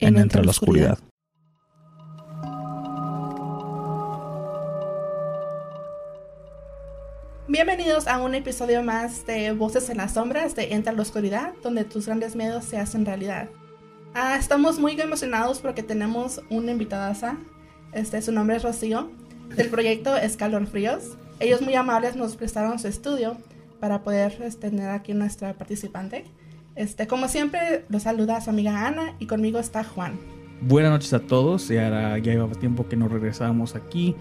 En, Entre la Oscuridad. Bienvenidos a un episodio más de Voces en las Sombras de Entra la Oscuridad, donde tus grandes miedos se hacen realidad. Ah, estamos muy emocionados porque tenemos una invitada. Este, su nombre es Rocío, del proyecto Escalofríos. Ellos muy amables nos prestaron su estudio para poder este, tener aquí nuestra participante. Este, como siempre, los saluda su amiga Ana y conmigo está Juan. Buenas noches a todos. Ya, ya llevaba tiempo que nos regresábamos aquí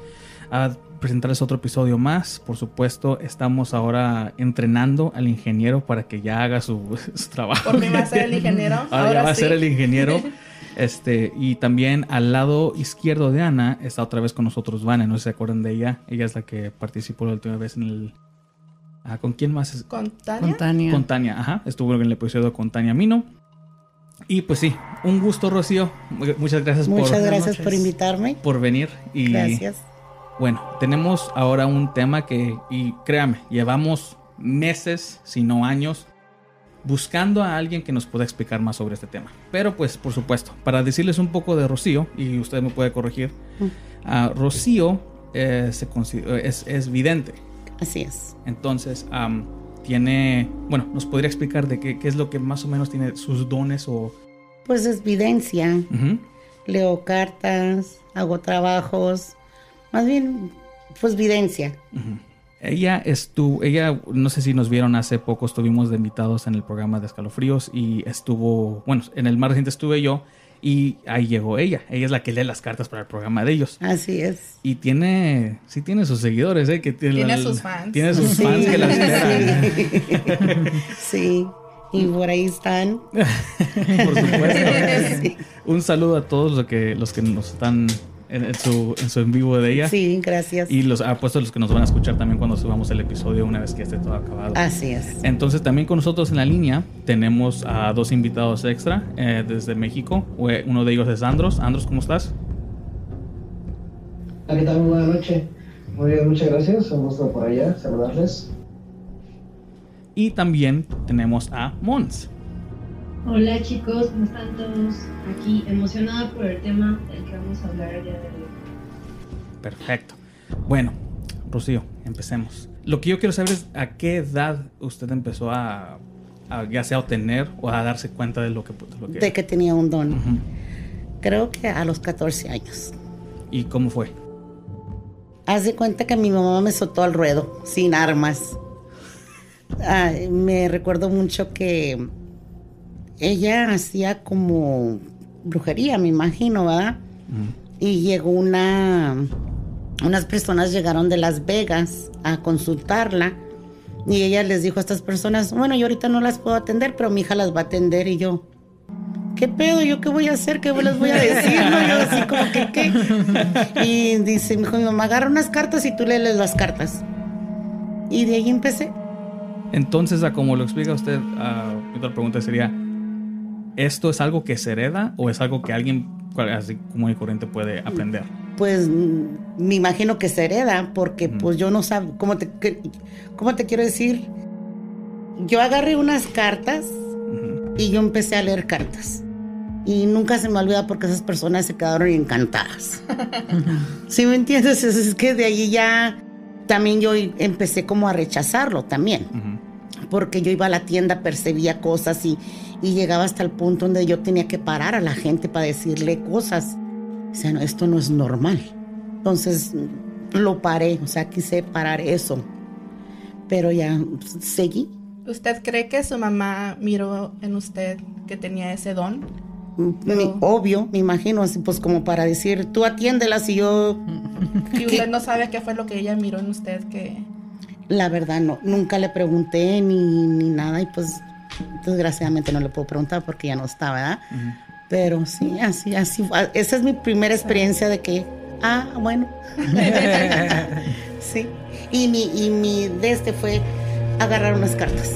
a presentarles otro episodio más. Por supuesto, estamos ahora entrenando al ingeniero para que ya haga su, su trabajo. Por mí va a ser el ingeniero. Ahora, Ahora ya va a ser el ingeniero. Este, y también al lado izquierdo de Ana está otra vez con nosotros Vane, no sé si se acuerdan de ella. Ella es la que participó la última vez en el. Ah, ¿Con quién más? es? ¿Con Tania? Con Tania. Con Tania, ajá. Estuvo en el episodio con Tania Mino. Y pues sí, un gusto, Rocío. Muchas gracias Muchas por, gracias por invitarme. por venir. Y Gracias. bueno, tenemos ahora un tema que, y créame, llevamos meses, si no años, buscando a alguien que nos pueda explicar más sobre este tema. Pero pues, por supuesto, para decirles un poco de Rocío, y usted me puede corregir, ah, Rocío eh, se consi- es, es vidente. Así es. Entonces, am, tiene, bueno, nos podría explicar de qué, qué es lo que más o menos tiene sus dones o... Pues es videncia. Leo cartas, hago trabajos. Más bien, pues videncia. Ella estuvo, ella, no sé si nos vieron hace poco, estuvimos de invitados en el programa de Escalofríos y estuvo, bueno, en el más reciente estuve yo y ahí llegó ella. Ella es la que lee las cartas para el programa de ellos. Así es. Y tiene, sí tiene sus seguidores, ¿eh? Que tiene, Tiene la- sus fans. Tiene sus Sí, fans que la esperan. sí. Sí. Y por ahí están. Por supuesto. Sí. Un saludo a todos los que, los que nos están en, en su, en su en vivo de ella. Sí, gracias. Y los apuesto a los que nos van a escuchar también cuando subamos el episodio una vez que esté todo acabado. Así es. Entonces también con nosotros en la línea tenemos a dos invitados extra eh, desde México. Uno de ellos es Andros. Andros, ¿cómo estás? ¿qué tal? Muy buena noche. Muy bien, muchas gracias. Un gusto por allá saludarles. Y también tenemos a Mons. Hola chicos, ¿cómo están todos? Aquí emocionada por el tema del vamos a hablar el día de hoy. Perfecto. Bueno, Rocío, empecemos. Lo que yo quiero saber es a qué edad usted empezó a, a ya sea a obtener o a darse cuenta de lo que... de lo que- De que tenía un don. Creo que a los 14 años. ¿Y cómo fue? Haz de cuenta que mi mamá me soltó al ruedo, sin armas. Ah, me recuerdo mucho que ella hacía como brujería, me imagino, ¿verdad? Y llegó una... Unas personas llegaron de Las Vegas a consultarla y ella les dijo a estas personas, bueno, yo ahorita no las puedo atender, pero mi hija las va a atender y yo, ¿qué pedo? ¿Yo qué voy a hacer? ¿Qué les voy a decir? No, yo así como que, ¿qué? Y dice, mi hijo, mi mamá, agarra unas cartas y tú lees las cartas. Y de ahí empecé. Entonces, a como lo explica usted, mi otra pregunta sería, ¿esto es algo que se hereda o es algo que alguien cual- así como y corriente puede aprender? Pues me imagino que se hereda, porque Mm. pues yo no sé, ¿cómo te, cómo te quiero decir? Yo agarré unas cartas y yo empecé a leer cartas. Y nunca se me olvida porque esas personas se quedaron encantadas. ¿Sí me entiendes? Es, es que de ahí ya también yo empecé como a rechazarlo también. Porque yo iba a la tienda, percibía cosas y, y llegaba hasta el punto donde yo tenía que parar a la gente para decirle cosas. O sea, no, esto no es normal. Entonces lo paré, o sea, quise parar eso. Pero ya seguí. ¿Usted cree que su mamá miró en usted que tenía ese don? Mi- obvio, me imagino, así pues como para decir, tú atiéndelas y yo, Y usted no sabe qué fue lo que ella miró en usted que... la verdad no, nunca le pregunté ni, ni nada y pues desgraciadamente no le puedo preguntar porque ya no está, ¿verdad? Pero sí, así, así. fue. Esa es mi primera experiencia de que, ah, bueno. sí. Y mi, y mi de este fue agarrar unas cartas.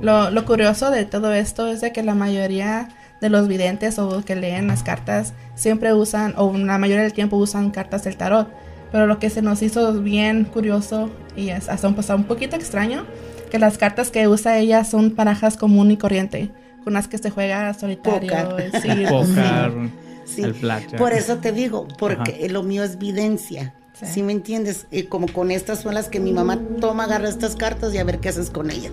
Lo, lo curioso de todo esto es de que la mayoría de los videntes o que leen las cartas siempre usan, o la mayoría del tiempo usan cartas del tarot. Pero lo que se nos hizo bien curioso y es hasta un, pasado un poquito extraño, que las cartas que usa ella son barajas común y corriente, con las que se juega solitario. Sí, Pócar, Sí. el. Por eso te digo, porque Ajá. lo mío es videncia. Sí. Sí. me entiendes? Y como con estas son las que mi mamá toma, agarra estas cartas y a ver qué haces con ellas.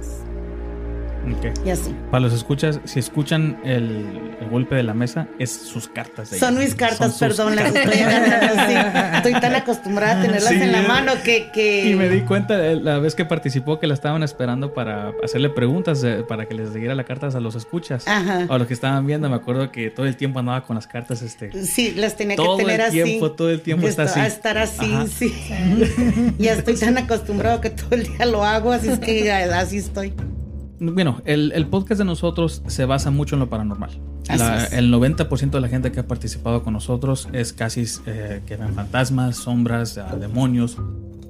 Ok. Y así. Para los escuchas, si escuchan el, el golpe de la mesa, es sus cartas. de ella. Son mis cartas, Son perdón, las cartas. estoy agarrando así. Estoy tan acostumbrada a tenerlas Sí, en la mano que, que... Y me di cuenta de la vez que participó que la estaban esperando para hacerle preguntas, para que les diera las cartas a los escuchas. Ajá. O a los que estaban viendo, me acuerdo que todo el tiempo andaba con las cartas, este. Sí, las tenía Todo que tener el así. tiempo, todo el tiempo está así. A estar así, Ajá. sí. ya estoy tan acostumbrado que todo el día lo hago, así es que así estoy. Bueno, el, el podcast de nosotros se basa mucho en lo paranormal. La- el 90% de la gente que ha participado con nosotros es casi eh, que ven fantasmas, sombras, demonios,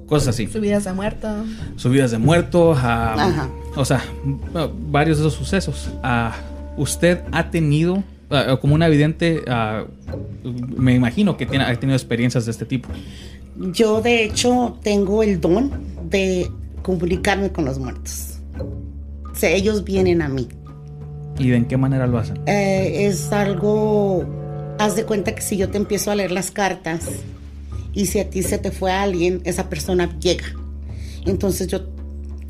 cosas así. Subidas de muerto. Subidas de muertos, ah, Ajá. o sea, varios de esos sucesos. ¿Usted ha tenido, como una evidente, ah, me imagino que tiene, ha tenido experiencias de este tipo? Yo, de hecho, tengo el don de comunicarme con los muertos. O sea, ellos vienen a mí. ¿Y de en qué manera lo hacen? Eh, es algo, haz de cuenta que si yo te empiezo a leer las cartas y si a ti se te fue alguien, esa persona llega. Entonces yo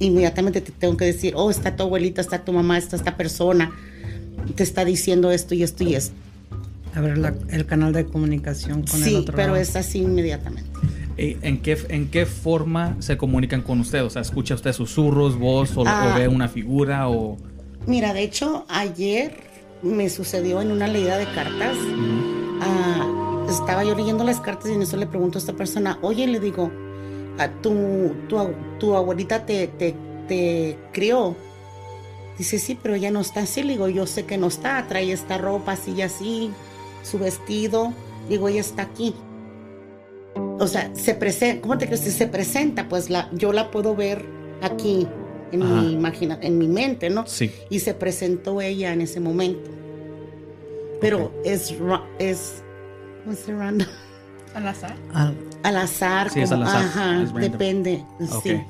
inmediatamente te tengo que decir, oh, está tu abuelita, está tu mamá, está esta persona, te está diciendo esto y esto y esto. A ver la- el canal de comunicación con el Sí, otro pero lado. es así inmediatamente. Eh, ¿En qué, ¿En qué forma se comunican con usted? O sea, ¿escucha usted susurros, voz o, Ah. o ve una figura o...? Mira, de hecho, ayer me sucedió en una leída de cartas. Ah, estaba yo leyendo las cartas y en eso le pregunto a esta persona, oye, le digo, "Ah, tu, tu, tu abuelita te, te, te crió. Dice, sí, pero ella no está así. Le digo, yo sé que no está, trae esta ropa así y así, su vestido. Digo, ella está aquí. O sea, se presenta, ¿cómo te crees? Se presenta, pues la, yo la puedo ver aquí en Ajá. mi imagina, en mi mente, ¿no? Sí. y se presentó ella en ese momento. Pero Ok. es, ra- es, ¿cómo se llama? random? Al azar. Al- Al azar, Sí, es como- al azar, ajá, es depende, Ok. sí.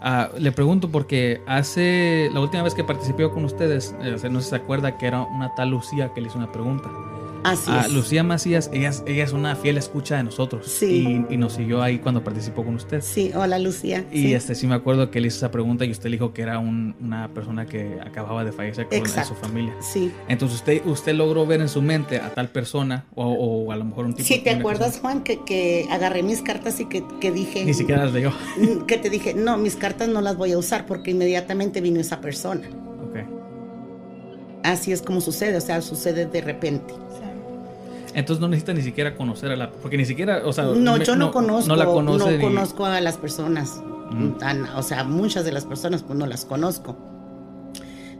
Ah, le pregunto porque hace la última vez que participé con ustedes, eh, no sé si se acuerda que era una tal Lucía que le hizo una pregunta. Así Ah, es. Lucía Macías, ella, es- ella es una fiel escucha de nosotros Sí. y, y nos siguió ahí cuando participó con usted. Sí, hola Lucía. Y sí. este sí me acuerdo que le hizo esa pregunta y usted le dijo que era un- una persona que acababa de fallecer con su familia. Sí. Entonces usted, usted logró ver en su mente a tal persona o, o a lo mejor un tipo Si te acuerdas, persona- Juan, que, que agarré mis cartas y que, que dije... Ni siquiera las leyó. Que te dije, no, mis cartas no las voy a usar porque inmediatamente vino esa persona. Ok. Así es como sucede, o sea, sucede de repente. Entonces no necesita ni siquiera conocer a la... Porque ni siquiera, o sea... No, me- yo no, conozco, No la no conoce ni- conozco a las personas, Mm. tan- o sea, muchas de las personas pues no las conozco.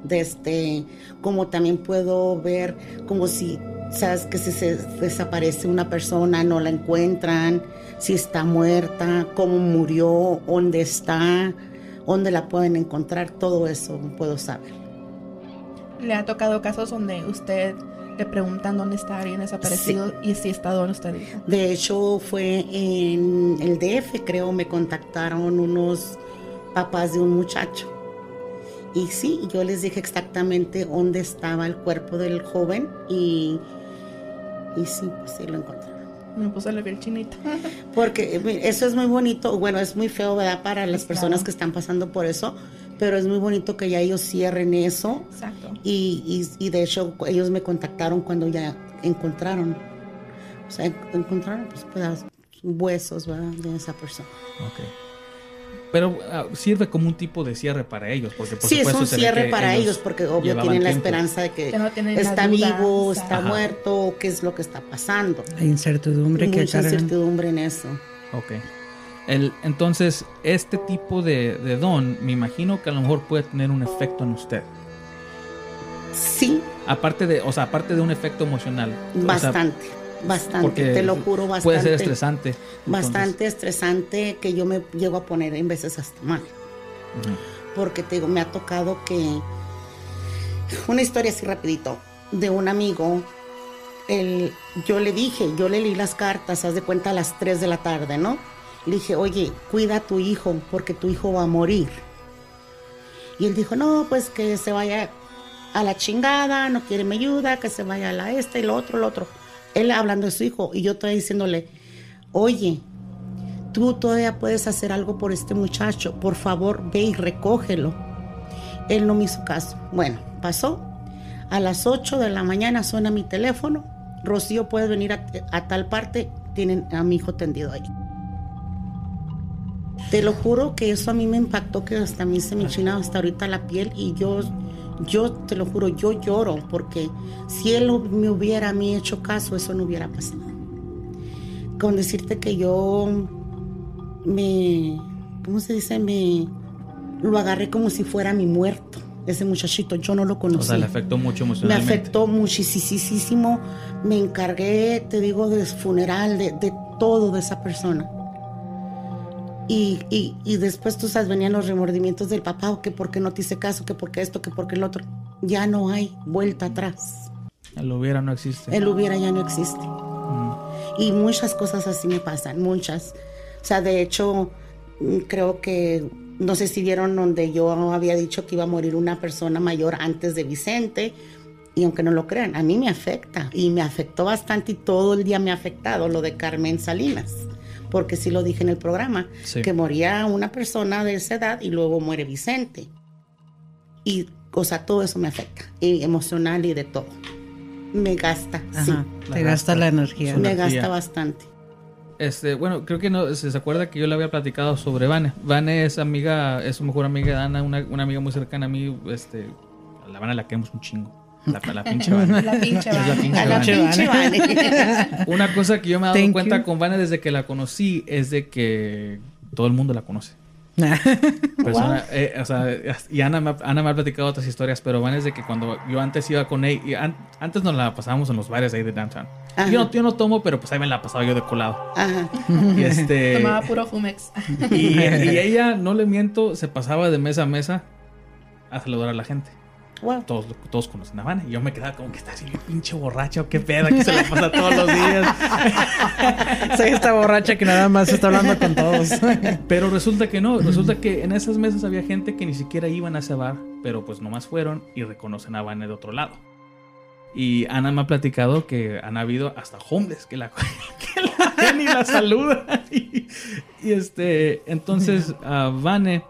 De este, como también puedo ver como si, sabes que si se desaparece una persona, no la encuentran, si está muerta, cómo murió, dónde está, dónde la pueden encontrar, todo eso puedo saber. ¿Le ha tocado casos donde usted le preguntan dónde está alguien desaparecido y si está donde usted dijo? De hecho, fue en el DF, creo, me contactaron unos papás de un muchacho. Y sí, yo les dije exactamente dónde estaba el cuerpo del joven y, y sí, pues sí lo encontraron. Me puse la piel chinita. Porque eh, eso es muy bonito, bueno, es muy feo, ¿verdad? Para las personas que están pasando por eso, pero es muy bonito que ya ellos cierren eso Exacto. y, y- y de hecho ellos me contactaron cuando ya encontraron, o sea, en- encontraron pues pedazos, huesos, ¿verdad? De esa persona. Ok. Pero ah, sirve como un tipo de cierre para ellos, porque por sí, es un cierre para ellos, porque obvio tienen la esperanza de que, no está duda, vivo, está Ajá. muerto, qué es lo que está pasando. La incertidumbre que Mucha incertidumbre en eso. Ok. El, entonces, este tipo de, de don, me imagino que a lo mejor puede tener un efecto en usted. Sí, Aparte de, o sea, aparte de un efecto emocional. O sea, bastante, bastante, te lo juro, bastante. Puede ser estresante. Bastante estresante que yo me llego a poner en veces hasta mal. Porque te digo, me ha tocado que una historia así rapidito de un amigo. El, yo le dije, yo le leí las cartas, haz de cuenta a las 3 de la tarde, ¿no? Le dije, oye, cuida a tu hijo porque tu hijo va a morir. Y él dijo, no, pues que se vaya a la chingada, no quiere mi ayuda, que se vaya a la esta y lo otro, lo otro. Él hablando de su hijo y yo estoy diciéndole, oye, tú todavía puedes hacer algo por este muchacho, por favor ve y recógelo. Él no me hizo caso. Bueno, pasó. A las 8 de la mañana suena mi teléfono. Rocío, puedes venir a, a tal parte. Tienen a mi hijo tendido ahí. Te lo juro que eso a mí me impactó, que hasta a mí se me china hasta ahorita la piel y yo, yo te lo juro, yo lloro porque si él me hubiera a mí hecho caso, eso no hubiera pasado. Con decirte que yo me, ¿cómo se dice? Me lo agarré como si fuera mi muerto. Ese muchachito, yo no lo O conocí. sea, le afectó mucho me emocionalmente. afectó muchísimo. Me encargué, te digo, del funeral, de, de todo de esa persona. Y, y, y después, tú sabes, venían los remordimientos del papá, o que por qué no te hice caso, que por qué esto, que por qué el otro. Ya no hay vuelta atrás. El hubiera no existe. El hubiera ya no existe. Mm. Y muchas cosas así me pasan, muchas. O sea, de hecho, mm, creo que, no sé si vieron donde yo había dicho que iba a morir una persona mayor antes de Vicente. Y aunque no lo crean, a mí me afecta. Y me afectó bastante y todo el día me ha afectado lo de Carmen Salinas. Porque sí lo dije en el programa, Sí. que moría una persona de esa edad y luego muere Vicente. Y, o sea, todo eso me afecta. Y emocional y de todo. Me gasta. Ajá, te gasta. gasta la energía. Me energía. gasta bastante. Este, bueno, creo que no se, se acuerda que yo le había platicado sobre Vane. Vane es amiga, es su mejor amiga de Ana, una, una amiga muy cercana a mí. Este, a la Vane la queremos un chingo. La, la pinche Vane. La pinche la Vane. pinche la Vane. pinche Vane. Una cosa que yo me he dado Thank cuenta you. con Vane desde que la conocí es de que todo el mundo la conoce. Persona, eh, o sea, y Ana me, ha- Ana me ha platicado otras historias, pero Vane es de que cuando yo antes iba con ella, y an- antes nos la pasábamos en los bares ahí de downtown. Ajá. Yo no, yo no tomo, pero pues ahí me la pasaba yo de colado. Ajá. Y este. Tomaba puro Fumex. Y, y ella, no le miento, se pasaba de mesa a mesa a saludar a la gente. Todos, todos conocen a Vane. Y yo me quedaba como que está así, pinche borracho, qué pedo, que se la pasa todos los días. Soy esta borracha que nada más está hablando con todos. Pero resulta que no, resulta que en esas mesas había gente que ni siquiera iban a ese bar, pero pues nomás fueron y reconocen a Vane de otro lado. Y Ana me ha platicado que han habido hasta homeless que la, que la ven y la saludan. Y, y este, entonces a Vane,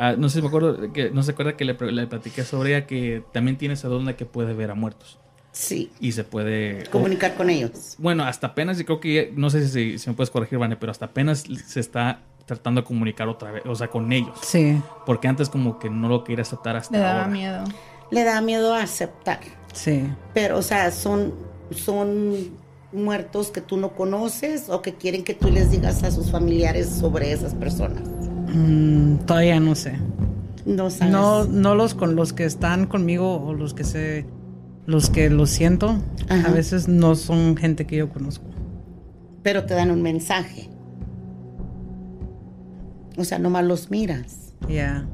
ah, no sé si me acuerdo, que, no se acuerda que le, le platiqué sobre ella que también tiene esa don de que puede ver a muertos. Sí. Y se puede... Comunicar con ellos. Bueno, hasta apenas, y creo que, no sé si, si me puedes corregir, Vane, pero hasta apenas se está tratando de comunicar otra vez, o sea, con ellos. Sí, Porque antes como que no lo quería aceptar hasta Le daba ahora. miedo. Le da miedo a aceptar. sí. Pero, o sea, son, son muertos que tú no conoces o que quieren que tú les digas a sus familiares sobre esas personas. Mm, todavía no sé. No sabes. No, no los con los que están conmigo o los que sé, los que lo siento, Ajá. a veces no son gente que yo conozco. Pero te dan un mensaje. O sea, nomás los miras Ya.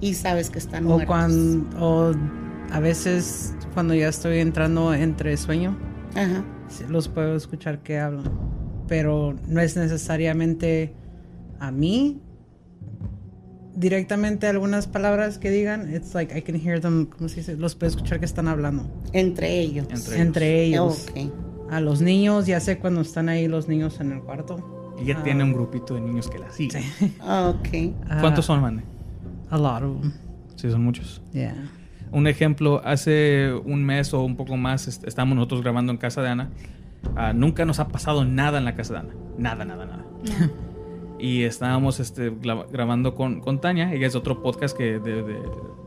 y sabes que están O muertos. cuando, o a veces cuando ya estoy entrando entre sueño, Ajá. sí los puedo escuchar que hablan. Pero no es necesariamente a mí directamente algunas palabras que digan. It's like I can hear them, ¿cómo se dice? Los puedo escuchar que están hablando. Entre ellos. Entre Entre ellos. Ok. A los niños, ya sé cuando están ahí los niños en el cuarto. Ella Ah. tiene un grupito de niños que la siguen. Ok. Ah, ¿Cuántos son, Vane? A lot of them. Sí, son muchos. Yeah. Un ejemplo, hace un mes o un poco más est- estábamos nosotros grabando en casa de Ana. Ah, nunca nos ha pasado nada en la casa de Ana. Nada, nada, nada. Y estábamos este, gra- grabando con, con Tania. Ella es de otro podcast que, de- de-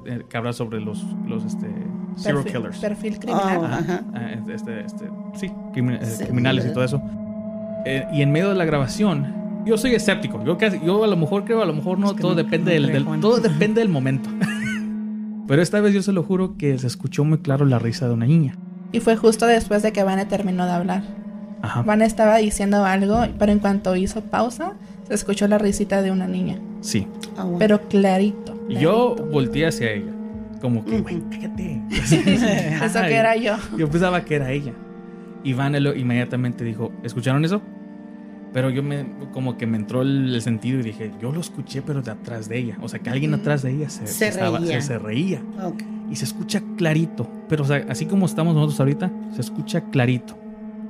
de- que habla sobre los, los este, serial Perfil- killers. Perfil criminal. Oh, Ajá. Ajá. Ah, este, este, sí, crimi- eh, Sí. criminales y todo eso. Eh, y en medio de la grabación, yo soy escéptico. Yo, casi, yo a lo mejor creo, a lo mejor no, Es que todo no- depende no del, del- todo depende del momento. Pero esta vez yo se lo juro que se escuchó muy claro la risa de una niña. Y fue justo después de que Vane terminó de hablar. Ajá. Vane estaba diciendo algo, pero en cuanto hizo pausa, se escuchó la risita de una niña. Sí. Ah, bueno. Pero clarito. Yo volteé hacia ella. Como que, güey, cállate. Eso que era yo. Yo pensaba que era ella. Y Vanelo inmediatamente dijo, ¿escucharon eso? Pero yo me, como que me entró el, el sentido y dije, yo lo escuché, pero de atrás de ella. O sea, que alguien atrás de ella se, Se estaba- reía. se- se reía. Ok. Y se escucha clarito. Pero, o sea, así como estamos nosotros ahorita, se escucha clarito.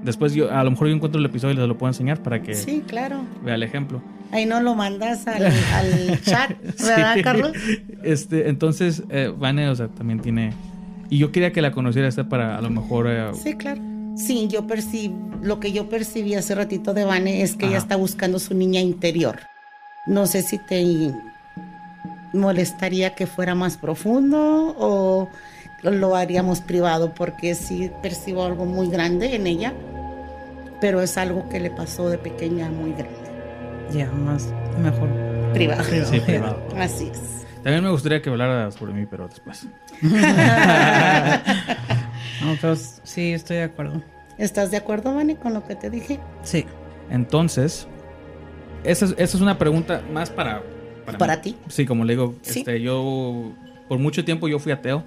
Después yo, a lo mejor yo encuentro el episodio y les lo puedo enseñar para que Sí, claro. vea el ejemplo. Ahí no lo mandas al, al chat, ¿verdad, Sí. Carlos? Este, entonces, eh, Vane, o sea, también tiene... Y yo quería que la conociera esta para a lo mejor... eh, Sí, claro. Sí, yo percibí, lo que yo percibí hace ratito de Vane es que ella está buscando su niña interior. No sé si te molestaría que fuera más profundo o lo haríamos privado porque sí percibo algo muy grande en ella, pero es algo que le pasó de pequeña muy grande. Ya, más mejor. Privado. Sí, privado. Así es. También me gustaría que hablara sobre mí, pero después. No, pero sí, estoy de acuerdo. ¿Estás de acuerdo, Vane, con lo que te dije? Sí. Entonces, esa es, esa es una pregunta más para... Para mí. ti. Sí, como le digo, Sí. este, yo... Por mucho tiempo yo fui ateo.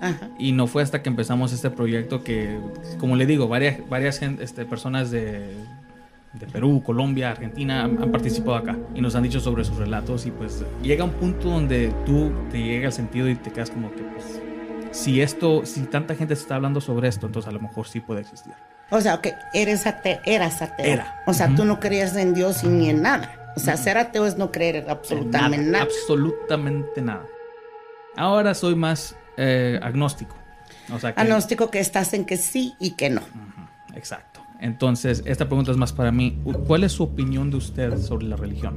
Ajá. Y no fue hasta que empezamos este proyecto que, como le digo, varias, varias este, personas de, de Perú, Colombia, Argentina han, han participado acá y nos han dicho sobre sus relatos y pues llega un punto donde tú te llega el sentido y te quedas como que pues si esto, si tanta gente se está hablando sobre esto, entonces a lo mejor sí puede existir. O sea, que eres ateo, eras ateo. Era. O sea, tú no creías en Dios y ni en nada. O sea, ser ateo es no creer en absolutamente nada. Absolutamente nada. Ahora soy más eh, agnóstico. O sea que, Agnóstico que estás en que sí y que no. Exacto. Entonces, esta pregunta es más para mí. ¿Cuál es su opinión de usted sobre la religión?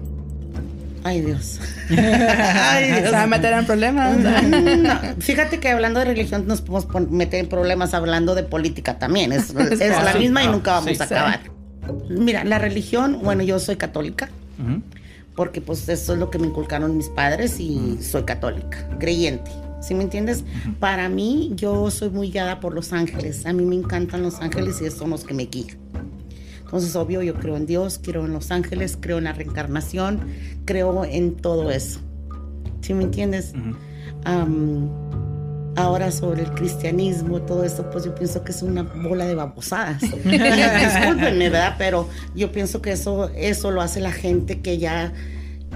Ay, Dios. Ay, Se Dios. va a meter en problemas. No, fíjate que hablando de religión nos podemos meter en problemas hablando de política también. Es, es la misma y Ah, nunca vamos sí, a sí. acabar. Mira, la religión, bueno, yo soy católica Ujú. porque pues eso es lo que me inculcaron mis padres y soy católica, creyente. ¿Sí me entiendes? Para mí, yo soy muy guiada por los ángeles. A mí me encantan los ángeles y son los que me guían. Entonces, obvio, yo creo en Dios, creo en los ángeles, creo en la reencarnación, creo en todo eso. ¿Sí me entiendes? Ujú. Am, ahora sobre el cristianismo, todo esto, pues yo pienso que es una bola de babosadas. Discúlpenme, ¿verdad? Pero yo pienso que eso, eso lo hace la gente que ya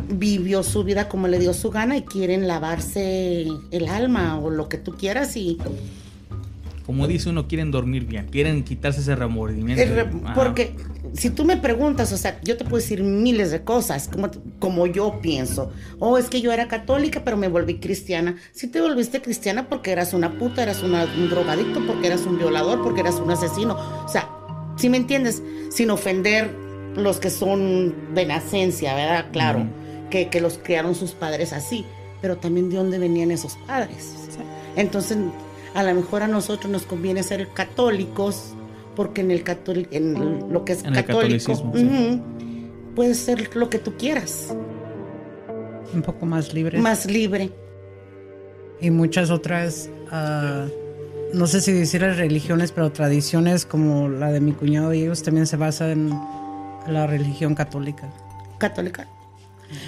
vivió su vida como le dio su gana y quieren lavarse el alma o lo que tú quieras y Como dice uno, quieren dormir bien, quieren quitarse ese remordimiento. re- Ajá. porque si tú me preguntas, o sea, yo te puedo decir miles de cosas, como, como yo pienso. Oh, es que yo era católica, pero me volví cristiana. Si te volviste cristiana porque eras una puta, eras una- un drogadicto, porque eras un violador, porque eras un asesino. O sea, si me entiendes? Sin ofender los que son de nacencia, ¿verdad? Claro, Ujú. Que, que los criaron sus padres así. Pero también de dónde venían esos padres. Entonces, a lo mejor a nosotros nos conviene ser católicos, porque en el catoli- en lo que es En el católico, sí. puedes ser lo que tú quieras, Un poco más libre. más libre. Y muchas otras, ah, no sé si decir las religiones, pero tradiciones como la de mi cuñado y ellos también se basan en la religión católica. católica.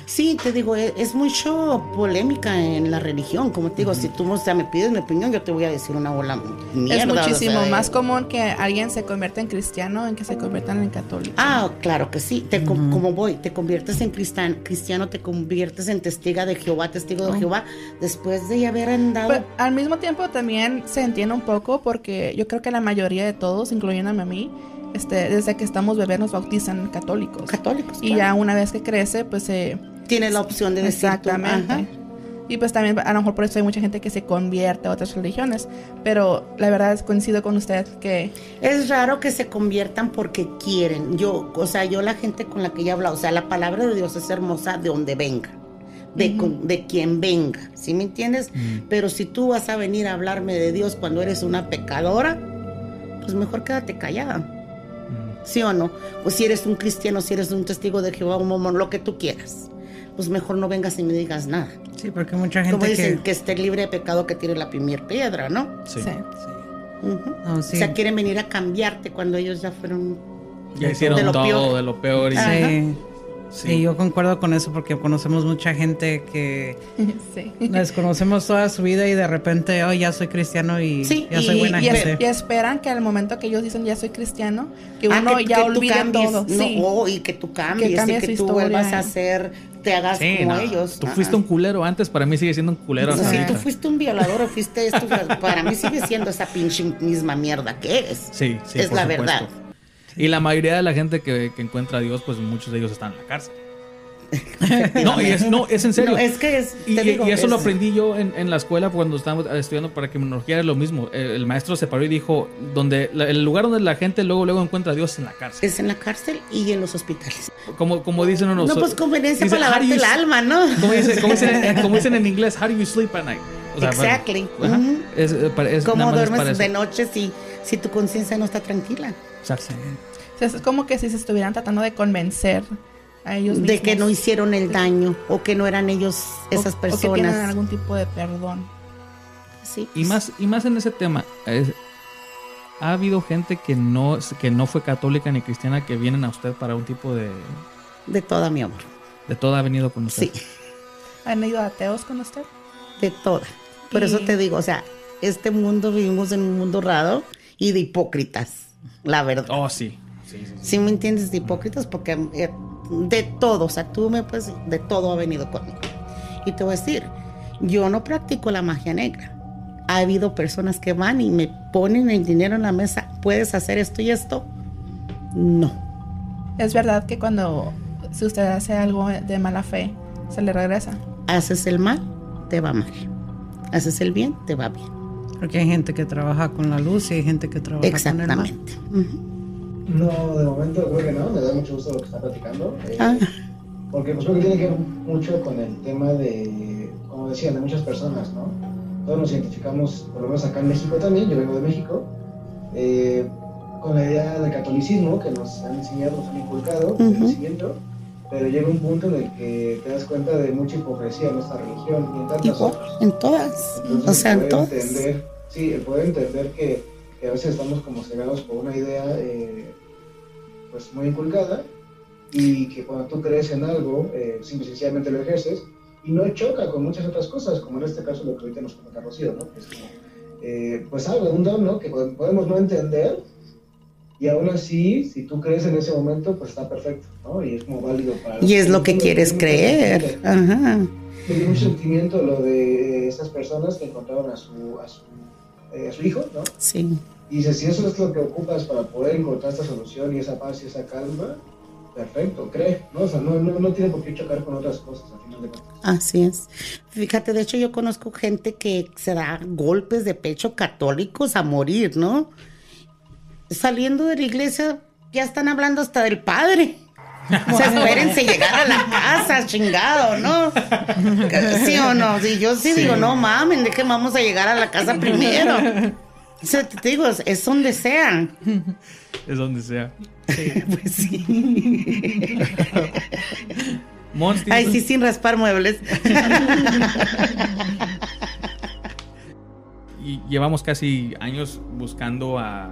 Sí, te digo, e- es mucho polémica en la religión. Como te digo, si tú o sea, me pides mi opinión, yo te voy a decir una bola mierda. es o sea, muchísimo más común que alguien se convierta en cristiano en que se conviertan en católico. Ah, claro que sí. Te, com- Como voy, te conviertes en cristan- cristiano, te conviertes en testiga de Jehová, testigo de Oh. Jehová, después de haber andado. Pero al mismo tiempo también se entiende un poco porque yo creo que la mayoría de todos, incluyéndome a mí, este, desde que estamos bebés nos bautizan católicos. católicos. Y ya claro. una vez que crece, pues se... Tienes la opción de decir tú, Exactamente. ajá. Y pues también a lo mejor por eso hay mucha gente que se convierte a otras religiones. Pero la verdad es coincido con usted que Es raro que se conviertan porque quieren. Yo, o sea, yo la gente con la que yo he hablado, o sea, la palabra de Dios es hermosa de donde venga, de, con- de quien venga, ¿sí me entiendes? Mm. Pero si tú vas a venir a hablarme de Dios cuando eres una pecadora, pues mejor quédate callada. ¿Sí o no? Pues si eres un cristiano, si eres un testigo de Jehová, un mormón, lo que tú quieras. pues mejor no vengas y me digas nada. Sí, porque mucha Como gente dicen, que... que esté libre de pecado que tire la primera piedra, ¿no? Sí. Sí. Ujú. No, sí. O sea, quieren venir a cambiarte cuando ellos ya fueron... Ya hicieron de lo todo peor. de lo peor. Y, Ajá. Sí. Sí. Sí, yo concuerdo con eso porque conocemos mucha gente que sí. les conocemos toda su vida y de repente, oh, ya soy cristiano y Sí, ya soy y- buena Y, es- gente. y esperan que al momento que ellos dicen ya soy cristiano, que Ah, uno que- ya que tú olvide cambies, todo. No, sí. oh, y que tú cambies, y cambies que tú vuelvas a ser, te hagas Sí, como no, ellos. Tú Ajá. fuiste un culero antes, para mí sigue siendo un culero ahorita. tú fuiste un violador o fuiste esto, para mí sigue siendo esa pinche misma mierda que eres. Sí, sí, es por la supuesto. verdad. Y la mayoría de la gente que, que encuentra a Dios, pues muchos de ellos están en la cárcel. no, y es, no, es en serio. No, es que es, Y, digo, y eso lo es- aprendí yo en, en la escuela cuando estábamos estudiando para criminología, es lo mismo. El, el maestro se paró y dijo, donde la- el lugar donde la gente luego luego encuentra a Dios es en la cárcel. Es en la cárcel y en los hospitales. Como, como dicen unos... no, pues conveniencia dice, para "How do lavarte el alma, ¿no? Como dicen, como dicen en, como dicen en inglés, how do you sleep at night? O sea, para- Exactly. Ajá. Ujú. Es, eh, para- es ¿Cómo duermes de noche si, si tu conciencia no está tranquila? Exacto. O sea, es como que si se estuvieran tratando de convencer a ellos De que no hicieron el daño o que no eran ellos esas O- O que tienen personas. algún tipo de perdón. Sí, Y más, y más en ese tema, es- ha habido gente que no, que no fue católica ni cristiana que vienen a usted para un tipo de... de toda mi amor. De todo ha venido con usted. Sí, ¿Han ido ateos con usted? de toda. Por eso te digo, o sea, este mundo vivimos en un mundo raro y de hipócritas, la verdad. Oh, sí. Sí, sí, sí. ¿Sí me entiendes? De hipócritas, porque eh, de todo, o sea, tú me puedes, de todo ha venido conmigo. Y te voy a decir, yo no practico la magia negra. Ha habido personas que van y me ponen el dinero en la mesa, puedes hacer esto y esto. No, Es verdad que cuando si usted hace algo de mala fe, se le regresa. haces el mal, te va mal. Haces el bien, te va bien. Porque hay gente que trabaja con la luz y hay gente que trabaja con el mal. Exactamente. Ujú. No, de momento creo que no, me da mucho gusto lo que está platicando. eh, Ah. Porque pues creo que tiene que ver mucho con el tema de, como decían, de muchas personas, ¿no? Todos nos identificamos, por lo menos acá en México también, yo vengo de México, eh, con la idea del catolicismo que nos han enseñado, nos han inculcado Ujú. nacimiento, pero llega un punto en el que te das cuenta de mucha hipocresía en nuestra religión y en tantas Igual, otras. en todas. Entonces, O sea, en todas. entender, sí, el poder entender que, que a veces estamos como cegados por una idea eh, pues muy inculcada y que cuando tú crees en algo, eh, simple y sencillamente lo ejerces y no choca con muchas otras cosas, como en este caso lo que ahorita nos comenta Rocío, ¿no? Es como, eh, pues algo, un don, ¿no? Que pod- podemos no entender y aún así, si tú crees en ese momento, pues está perfecto, ¿no? Y es como válido para... Y es lo que quieres creer. Ajá. Mucho sentimiento lo de estas personas que encontraron a su, a su, eh, su hijo, ¿no? Sí. Y dice, si eso es lo que ocupas para poder encontrar esta solución y esa paz y esa calma, perfecto, cree, ¿no? O sea, no, no, no tiene por qué chocar con otras cosas al final de cuentas. Así es. Fíjate, de hecho yo conozco gente que se da golpes de pecho católicos a morir, ¿no? Saliendo de la iglesia ya están hablando hasta del padre. O sea, espérense llegar a la casa, chingado, ¿no? ¿Sí o no? Sí, yo sí, digo, no mamen, de que vamos a llegar a la casa primero. O sea, te digo, es- donde sea. Es donde sea. Pues sí. Monty, Ay, sí, sin raspar muebles. y llevamos casi años buscando a,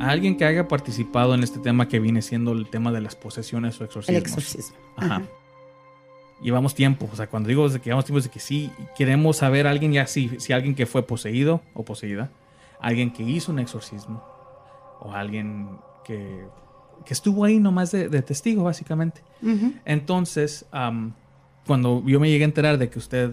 a alguien que haya participado en este tema que viene siendo el tema de las posesiones o El exorcismos. exorcismo. Ajá. Ajá. Llevamos tiempo, o sea, cuando digo de que llevamos tiempo es de que sí queremos saber a alguien ya si, si alguien que fue poseído o poseída, alguien que hizo un exorcismo o alguien que, que estuvo ahí nomás de, de testigo básicamente. Entonces, am, cuando yo me llegué a enterar de que usted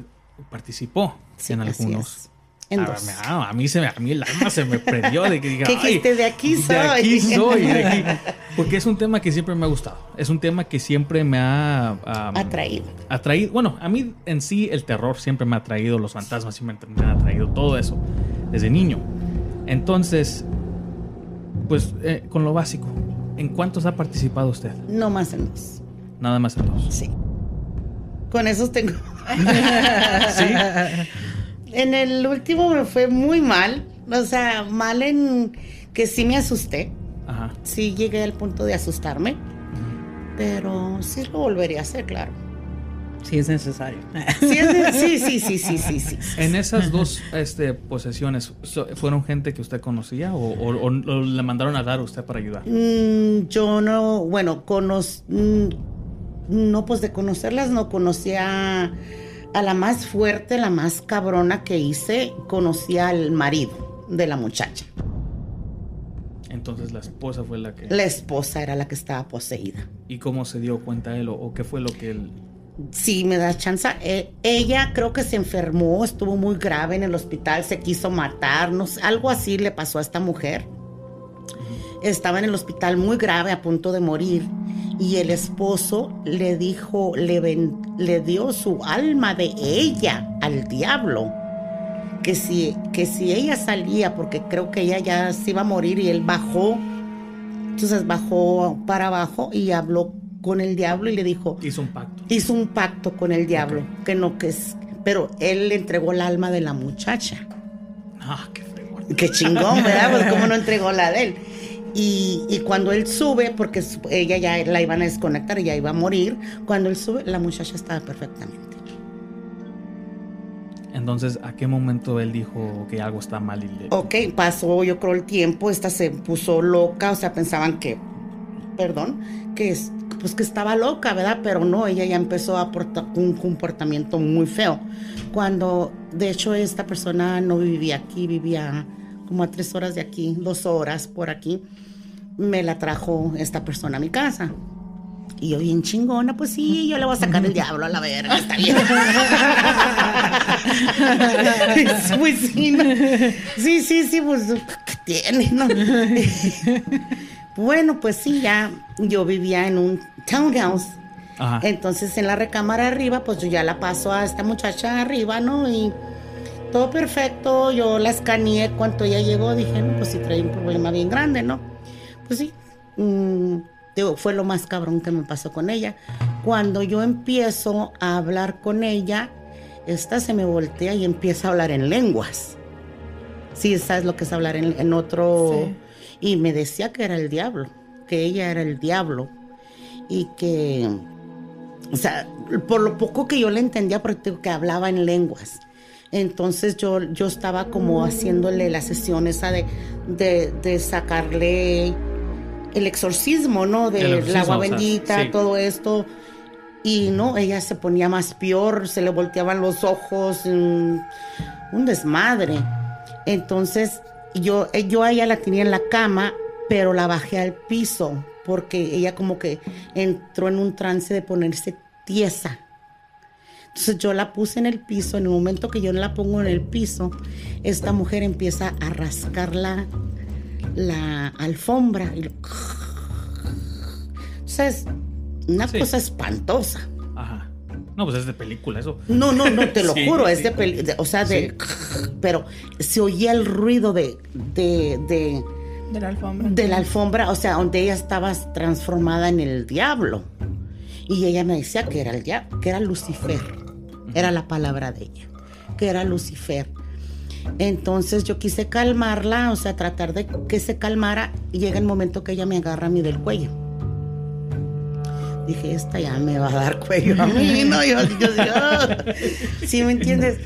participó Sí, en algunos. En a, dos. me- ah, a mí se me, a mí el alma se me prendió de que diga, ¿Qué "Ay, dijiste? De aquí soy. de aquí soy, de aquí". porque es un tema que siempre me ha gustado, es un tema que siempre me ha Atraído. atraído, bueno, a mí en sí el terror siempre me ha atraído, los fantasmas siempre me han atraído, todo eso, desde niño. Entonces, pues eh, con lo básico, ¿en cuántos ha participado usted? No más en dos. Nada más en dos. Sí. Con esos tengo. ¿Sí? En el último me fue muy mal. O sea, mal en que sí me asusté. Ajá. Sí llegué al punto de asustarme. Pero sí lo volvería a hacer, claro. Si es necesario. Sí, es de- sí, sí, sí, sí, sí, sí. En esas dos este, posesiones, ¿fueron gente que usted conocía o, o- o- o le mandaron a dar a usted para ayudar? Mm, yo no, bueno, conoc- mm, no, pues de conocerlas no conocía a la más fuerte, la más cabrona que hice, conocía al marido de la muchacha. Entonces la esposa fue la que... La esposa era la que estaba poseída. ¿Y cómo se dio cuenta él o, o qué fue lo que él... Sí, me da chance. Eh, ella creo que se enfermó, estuvo muy grave en el hospital, se quiso matar, no sé, algo así le pasó a esta mujer. Estaba en el hospital muy grave, a punto de morir, y el esposo le dijo, le, ven- le dio su alma de ella al diablo. Que si, que si ella salía, porque creo que ella ya se iba a morir y él bajó, entonces bajó para abajo y habló con el diablo y le dijo, Hizo un pacto. hizo un pacto con el diablo, que no que es, pero él le entregó el alma de la muchacha. Ah, qué fregón. Qué chingón, ¿verdad? Pues cómo no entregó la de él. Y, y cuando él sube, porque ella ya la iban a desconectar, ella iba a morir, cuando él sube, la muchacha estaba perfectamente. Entonces, ¿a qué momento él dijo que algo está mal y le... Ok, pasó yo creo el tiempo, esta se puso loca, o sea, pensaban que, perdón, que es, pues que estaba loca, ¿verdad? Pero no, ella ya empezó a portar un comportamiento muy feo. Cuando, de hecho, esta persona no vivía aquí, vivía como a tres horas de aquí, dos horas por aquí, me la trajo esta persona a mi casa. Y yo bien chingona, pues sí, yo le voy a sacar el diablo a la verga, está bien. pues sí, ¿no? sí, sí, sí, pues, ¿qué tiene, no? bueno, pues sí, ya yo vivía en un townhouse. Ajá. Entonces en la recámara arriba, pues yo ya la paso a esta muchacha arriba, ¿no? Y todo perfecto, yo la escaneé cuando ella llegó, dije, no, pues sí trae un problema bien grande, ¿no? Pues sí, mm, digo, fue lo más cabrón que me pasó con ella. Cuando yo empiezo a hablar con ella, esta se me voltea y empieza a hablar en lenguas. Sí, sabes lo que es hablar en, en otro... Sí. Y me decía que era el diablo, que ella era el diablo. Y que, o sea, por lo poco que yo le entendía, porque que hablaba en lenguas. Entonces yo, yo estaba como haciéndole la sesión esa de, de, de sacarle el exorcismo, ¿no? Del exorcismo, agua o sea, bendita, sí. todo esto. Y no, ella se ponía más peor, se le volteaban los ojos, mm, un desmadre. Entonces yo, eh, yo a ella la tenía en la cama, pero la bajé al piso porque ella como que entró en un trance de ponerse tiesa. Entonces yo la puse en el piso, en el momento que yo la pongo en el piso, esta mujer empieza a rascar la, la alfombra. Y lo- O sea, es una Sí. cosa espantosa. Ajá. No, pues es de película eso. No, no, no, te lo Sí, juro, es de, de- o sea, de, pero se oía el ruido de, de, de, De la alfombra. de la alfombra, o sea, donde ella estaba transformada en el diablo. Y ella me decía que era el diablo, que era Lucifer. Era la palabra de ella, que era Lucifer. Entonces yo quise calmarla, o sea, tratar de que se calmara y llega el momento que ella me agarra a mí del cuello. Dije, esta ya me va a dar cuello a mí, ¿no? Yo, yo, yo, ¿Sí me entiendes?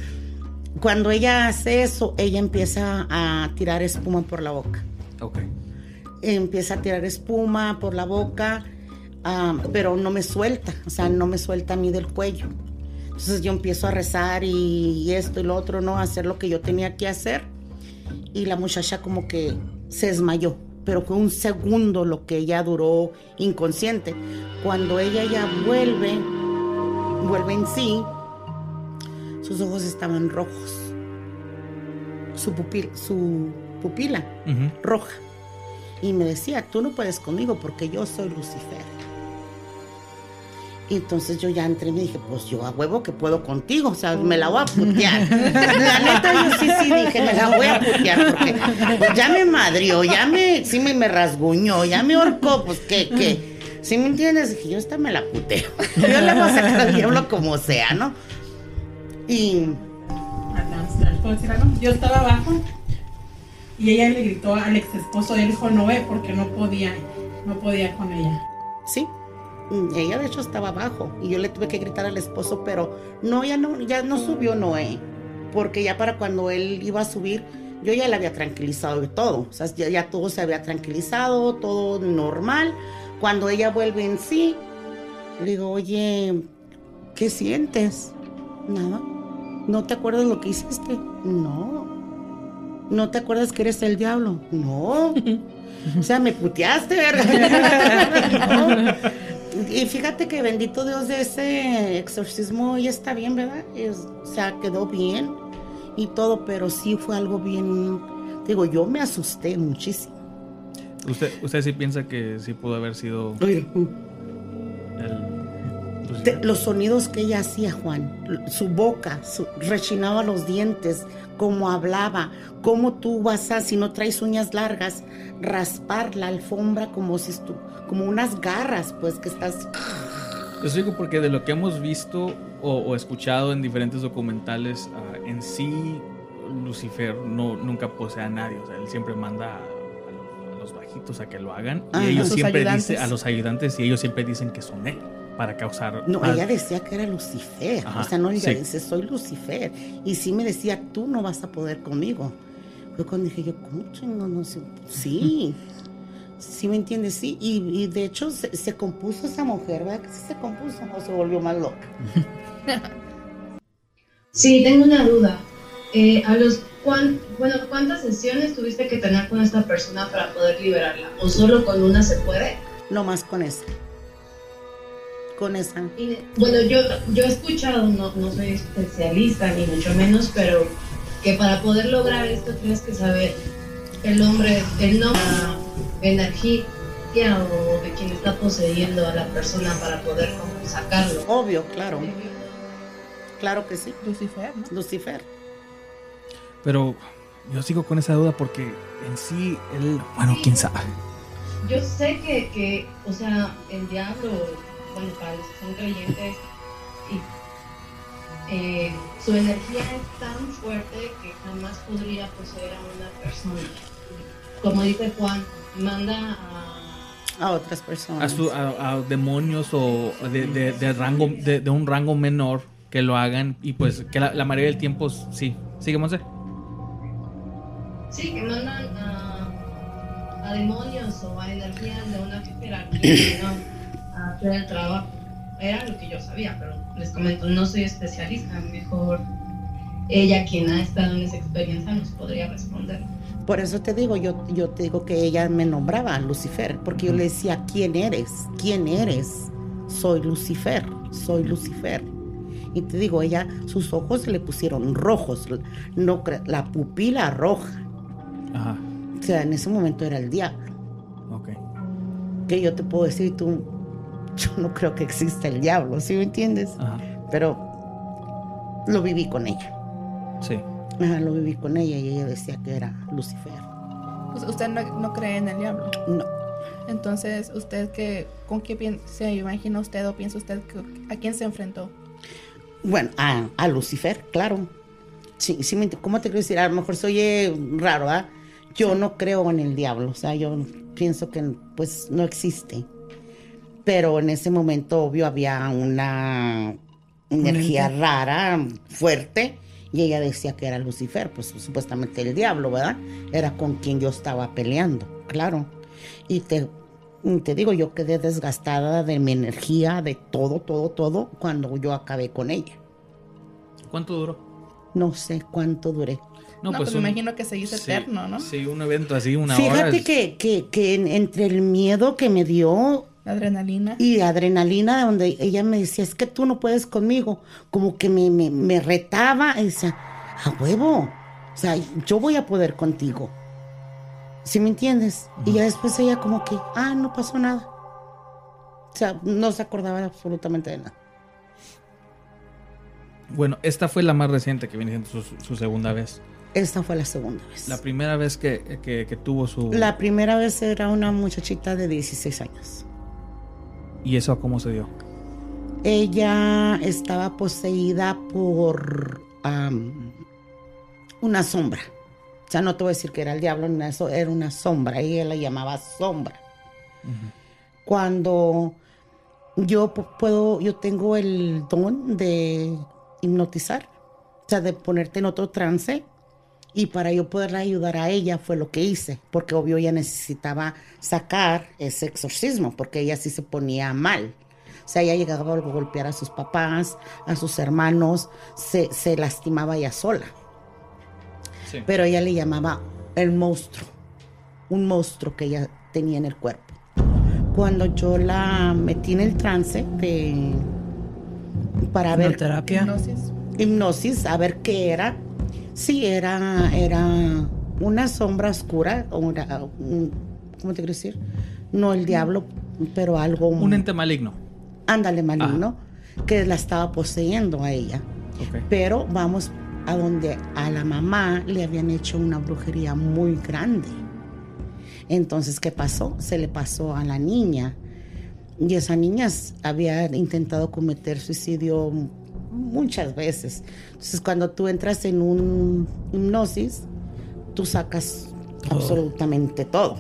Cuando ella hace eso, ella empieza a tirar espuma por la boca Ok. empieza a tirar espuma por la boca, ah, pero no me suelta, o sea, no me suelta a mí del cuello. Entonces yo empiezo a rezar y, y esto y lo otro, ¿no? A hacer lo que yo tenía que hacer. Y la muchacha como que se desmayó, pero fue un segundo lo que ella duró inconsciente. Cuando ella ya vuelve, vuelve en sí, sus ojos estaban rojos. Su pupila, su pupila roja. Y me decía, tú no puedes conmigo porque yo soy Lucifer. Y entonces yo ya entré y me dije, pues yo a huevo que puedo contigo, o sea, me la voy a putear. La neta yo sí, sí dije, me la voy a putear porque pues, ya me madrió, ya me, sí me, me rasguñó, ya me ahorcó, pues que, que, ¿sí me entiendes? Dije, yo esta me la puteo. Yo le voy a sacar al diablo como sea, ¿no? Y ¿Puedo decir algo? Yo estaba abajo y ella le gritó al ex esposo, él dijo no ve porque no podía, no podía con ella. sí, Ella de hecho estaba abajo y yo le tuve que gritar al esposo, pero no, ya no, ya no subió Noé, porque ya para cuando él iba a subir, yo ya le había tranquilizado de todo, o sea, ya, ya todo se había tranquilizado, todo normal. Cuando ella vuelve en sí, le digo, oye, ¿qué sientes? Nada. ¿No te acuerdas lo que hiciste? No. ¿No te acuerdas que eres el diablo? No. O sea, me puteaste, ¿verdad? No. Y fíjate que bendito Dios de ese exorcismo ya está bien, ¿verdad? Es- o sea, quedó bien y todo, pero sí fue algo bien. Digo, yo me asusté muchísimo. ¿Usted, usted sí piensa que sí pudo haber sido Oye, el... Lucifer? los sonidos que ella hacía, Juan, su boca, su- rechinaba los dientes, cómo hablaba, cómo tú vas a, si no traes uñas largas, raspar la alfombra como si estu- como unas garras, pues que estás. Yo digo porque de lo que hemos visto o, o escuchado en diferentes documentales, ah, en sí Lucifer no, nunca posee a nadie. O sea, él siempre manda a, los, bajitos a que lo hagan. Y Ajá. ellos siempre dicen, a los ayudantes, y ellos siempre dicen que son él para causar. No, mal. ella decía que era Lucifer. Ajá, o sea, no ella sí. dice, soy Lucifer. Y sí me decía, tú no vas a poder conmigo. Fue cuando dije yo, ¿cómo chingo? No sé. Sí. Sí, me entiendes, sí. Y, y de hecho se, se compuso esa mujer, ¿verdad? Que sí se compuso o se volvió más loca. Sí, tengo una duda. Eh, a los cuán- bueno, ¿cuántas sesiones tuviste que tener con esta persona para poder liberarla? ¿O solo con una se puede? No más con esa. Con esa. Y, bueno, yo, yo he escuchado, no, no soy especialista ni mucho menos, pero que para poder lograr esto tienes que saber el nombre, el nombre, la energía o de quien está poseyendo a la persona para poder como sacarlo. Obvio, claro. Claro que sí. Lucifer, ¿no? Lucifer. Pero yo sigo con esa duda porque en sí él, bueno, quién sabe. Yo sé que, que, o sea, el diablo, bueno, para los que son creyentes, y, eh, su energía es tan fuerte que jamás podría poseer a una persona. Como dice Juan, manda a... A otras personas. A, su- a- a demonios o de, de- de rango de, de un rango menor que lo hagan y pues que la, la mayoría del tiempo sí. Sigue Monse. Sí, que mandan a, a demonios o a energías de una jerarquía hacer el trabajo. Era lo que yo sabía, pero les comento, no soy especialista, mejor ella quien ha estado en esa experiencia nos podría responder. Por eso te digo, yo, yo te digo que ella me nombraba Lucifer, porque yo le decía, ¿quién eres? ¿Quién eres? Soy Lucifer, soy Lucifer. Y te digo, ella, sus ojos se le pusieron rojos, no, la pupila roja. Ajá. O sea, en ese momento era el diablo. Ok. Que yo te puedo decir, tú, yo no creo que exista el diablo, ¿sí me entiendes? Ajá. Pero lo viví con ella. Sí. Ajá, lo viví con ella y ella decía que era Lucifer. Pues usted no, no cree en el diablo. No. Entonces, ¿usted qué, con qué se imagina usted o piensa usted que, a quién se enfrentó? Bueno, a, a Lucifer, claro. Sí, sí, ¿cómo te quiero decir? A lo mejor soy eh, raro, ¿ah? Yo no creo en el diablo, o sea, yo pienso que pues no existe. Pero en ese momento, obvio, había una energía rara, fuerte, y ella decía que era Lucifer, pues supuestamente el diablo, ¿verdad? Era con quien yo estaba peleando, claro. Y te, te digo, yo quedé desgastada de mi energía, de todo, todo, todo, cuando yo acabé con ella. ¿Cuánto duró? No sé cuánto duré. No, pues me imagino que se hizo sí, eterno, ¿no? Sí, un evento así, una hora. Fíjate es- que, que, que en- entre el miedo que me dio La adrenalina. y adrenalina, donde ella me decía, es que tú no puedes conmigo, como que me, me, me retaba y decía, a huevo, o sea, yo voy a poder contigo. ¿Sí me entiendes? Y ya después ella como que, ah, no pasó nada. O sea, no se acordaba absolutamente de nada. Bueno, esta fue la más reciente que viene siendo su, su segunda vez. Esta fue la segunda vez. La primera vez que, que- que tuvo su... La primera vez era una muchachita de 16 años. ¿Y eso cómo se dio? Ella estaba poseída por una sombra. O sea, no te voy a decir que era el diablo, eso, era una sombra. Ella la llamaba sombra. Cuando yo pu- puedo, yo tengo el don de hipnotizar, o sea, de ponerte en otro trance. Y para yo poderle ayudar a ella fue lo que hice, porque obvio ella necesitaba sacar ese exorcismo, porque ella sí se ponía mal. O sea, ella llegaba a golpear a sus papás, a sus hermanos, se, se lastimaba ella sola. Sí. Pero ella le llamaba el monstruo, un monstruo que ella tenía en el cuerpo. Cuando yo la metí en el trance de, para ver terapia. Hipnosis. hipnosis, a ver qué era. Sí, era, era una sombra oscura, una, un- ¿cómo te quiero decir? No el diablo, pero algo... Un ente maligno. Ándale, maligno, que la estaba poseyendo a ella. Pero vamos a donde a la mamá le habían hecho una brujería muy grande. Entonces, ¿qué pasó? Se le pasó a la niña. Y esa niña había intentado cometer suicidio muchas veces. Entonces, cuando tú entras en un hipnosis, tú sacas Todo. absolutamente todo.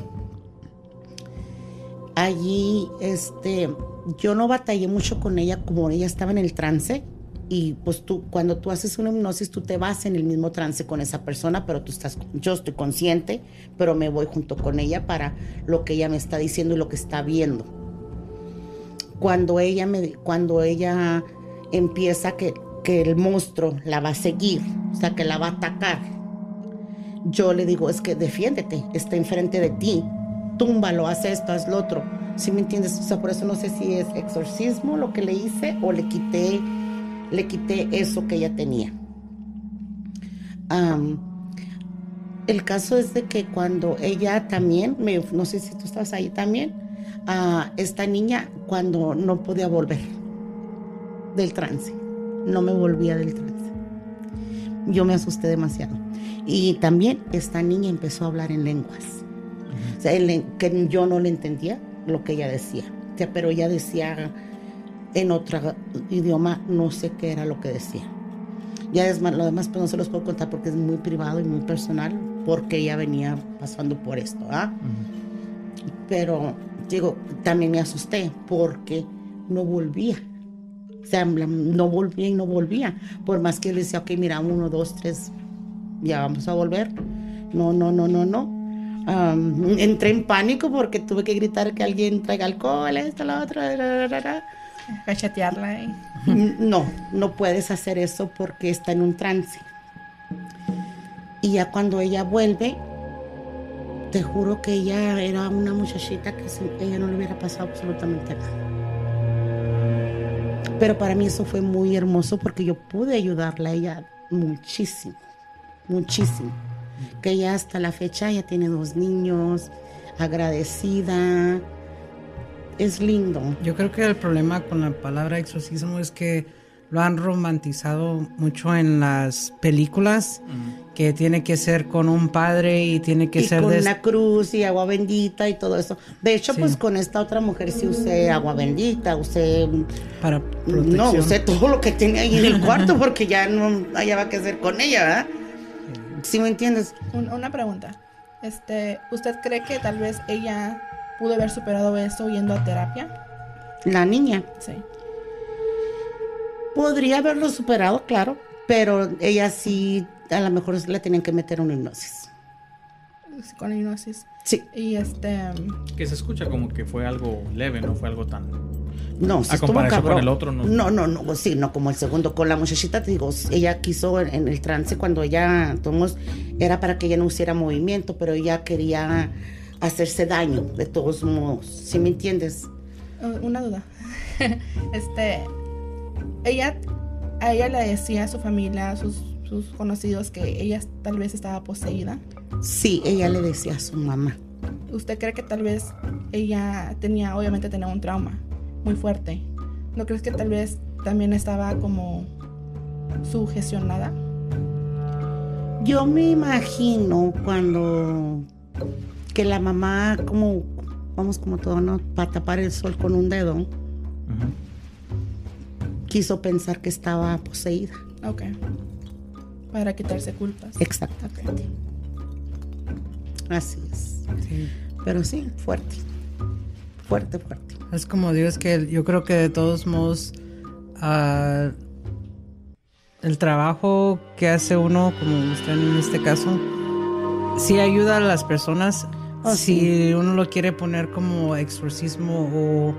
Allí, este, yo no batallé mucho con ella como ella estaba en el trance. Y pues tú, cuando tú haces una hipnosis, tú te vas en el mismo trance con esa persona, pero tú estás, yo estoy consciente, pero me voy junto con ella para lo que ella me está diciendo y lo que está viendo. Cuando ella me, cuando ella empieza que, que el monstruo la va a seguir, o sea, que la va a atacar, yo le digo, es que defiéndete, está enfrente de ti, túmbalo, haz esto, haz lo otro. ¿Sí me entiendes? O sea, por eso no sé si es exorcismo lo que le hice o le quité, le quité eso que ella tenía. El caso es de que cuando ella también, me, no sé si tú estás ahí también, ah, esta niña cuando no podía volver del trance, no me volvía del trance. Yo me asusté demasiado. Y también esta niña empezó a hablar en lenguas. O sea, que yo no le entendía lo que ella decía. O sea, pero ella decía en otro idioma, no sé qué era lo que decía. Ya es más, lo demás pues no se los puedo contar porque es muy privado y muy personal, porque ella venía pasando por esto, ¿ah? Pero digo, también me asusté porque no volvía. O sea, la- no volvía y no volvía. Por más que le decía, ok, mira, uno, dos, tres, ya vamos a volver. No, no, no, no, no. Am, entré en pánico porque tuve que gritar que alguien traiga alcohol, esto, lo otro. ra, ra, ra, ra. Cachetearla y... No, no puedes hacer eso porque está en un trance. Y ya cuando ella vuelve, te juro que ella era una muchachita que ella no le hubiera pasado absolutamente nada. Pero para mí eso fue muy hermoso porque yo pude ayudarla a ella muchísimo, muchísimo. Que ella hasta la fecha ya tiene dos niños, agradecida. Es lindo. Yo creo que el problema con la palabra exorcismo es que lo han romantizado mucho en las películas, que tiene que ser con un padre y tiene que y ser con de... una cruz y agua bendita y todo eso. De hecho, Sí. pues con esta otra mujer sí usé agua bendita, usé... para No, protección. usé todo lo que tenía ahí en el cuarto porque ya no hallaba qué hacer con ella, ¿verdad? ¿Sí me entiendes? Un- una pregunta. Este, ¿usted cree que tal vez ella pudo haber superado eso yendo a terapia? La niña Sí. Podría haberlo superado, claro, pero ella sí, a lo mejor la tenían que meter una hipnosis. Con hipnosis. Sí, Y este, Que se escucha como que fue algo leve, no fue algo tan. no, sí A estuvo comparación cabrón. con el otro, no. No, no, no, sí, no como el segundo. Con la muchachita, te digo, ella quiso en, en el trance cuando ella, tomos, era para que ella no hiciera movimiento, pero ella quería hacerse daño, de todos modos. ¿Sí me entiendes? uh, una duda. este, ella, a ella le decía a su familia, a sus, sus conocidos que ella tal vez estaba poseída. Sí, ella le decía a su mamá. ¿Usted cree que tal vez ella tenía, obviamente tenía un trauma muy fuerte? ¿No crees que tal vez también estaba como sugestionada? Yo me imagino cuando que la mamá, como, vamos como todo, ¿no? Para tapar el sol con un dedo. Quiso pensar que estaba poseída. Ok. Para quitarse culpas. Exactamente. Así es. Sí. Pero sí, fuerte. Fuerte, fuerte. Es como digo, es que yo creo que de todos modos ah, el trabajo que hace uno, como usted en este caso, sí ayuda a las personas. Oh, si uno lo quiere poner como exorcismo o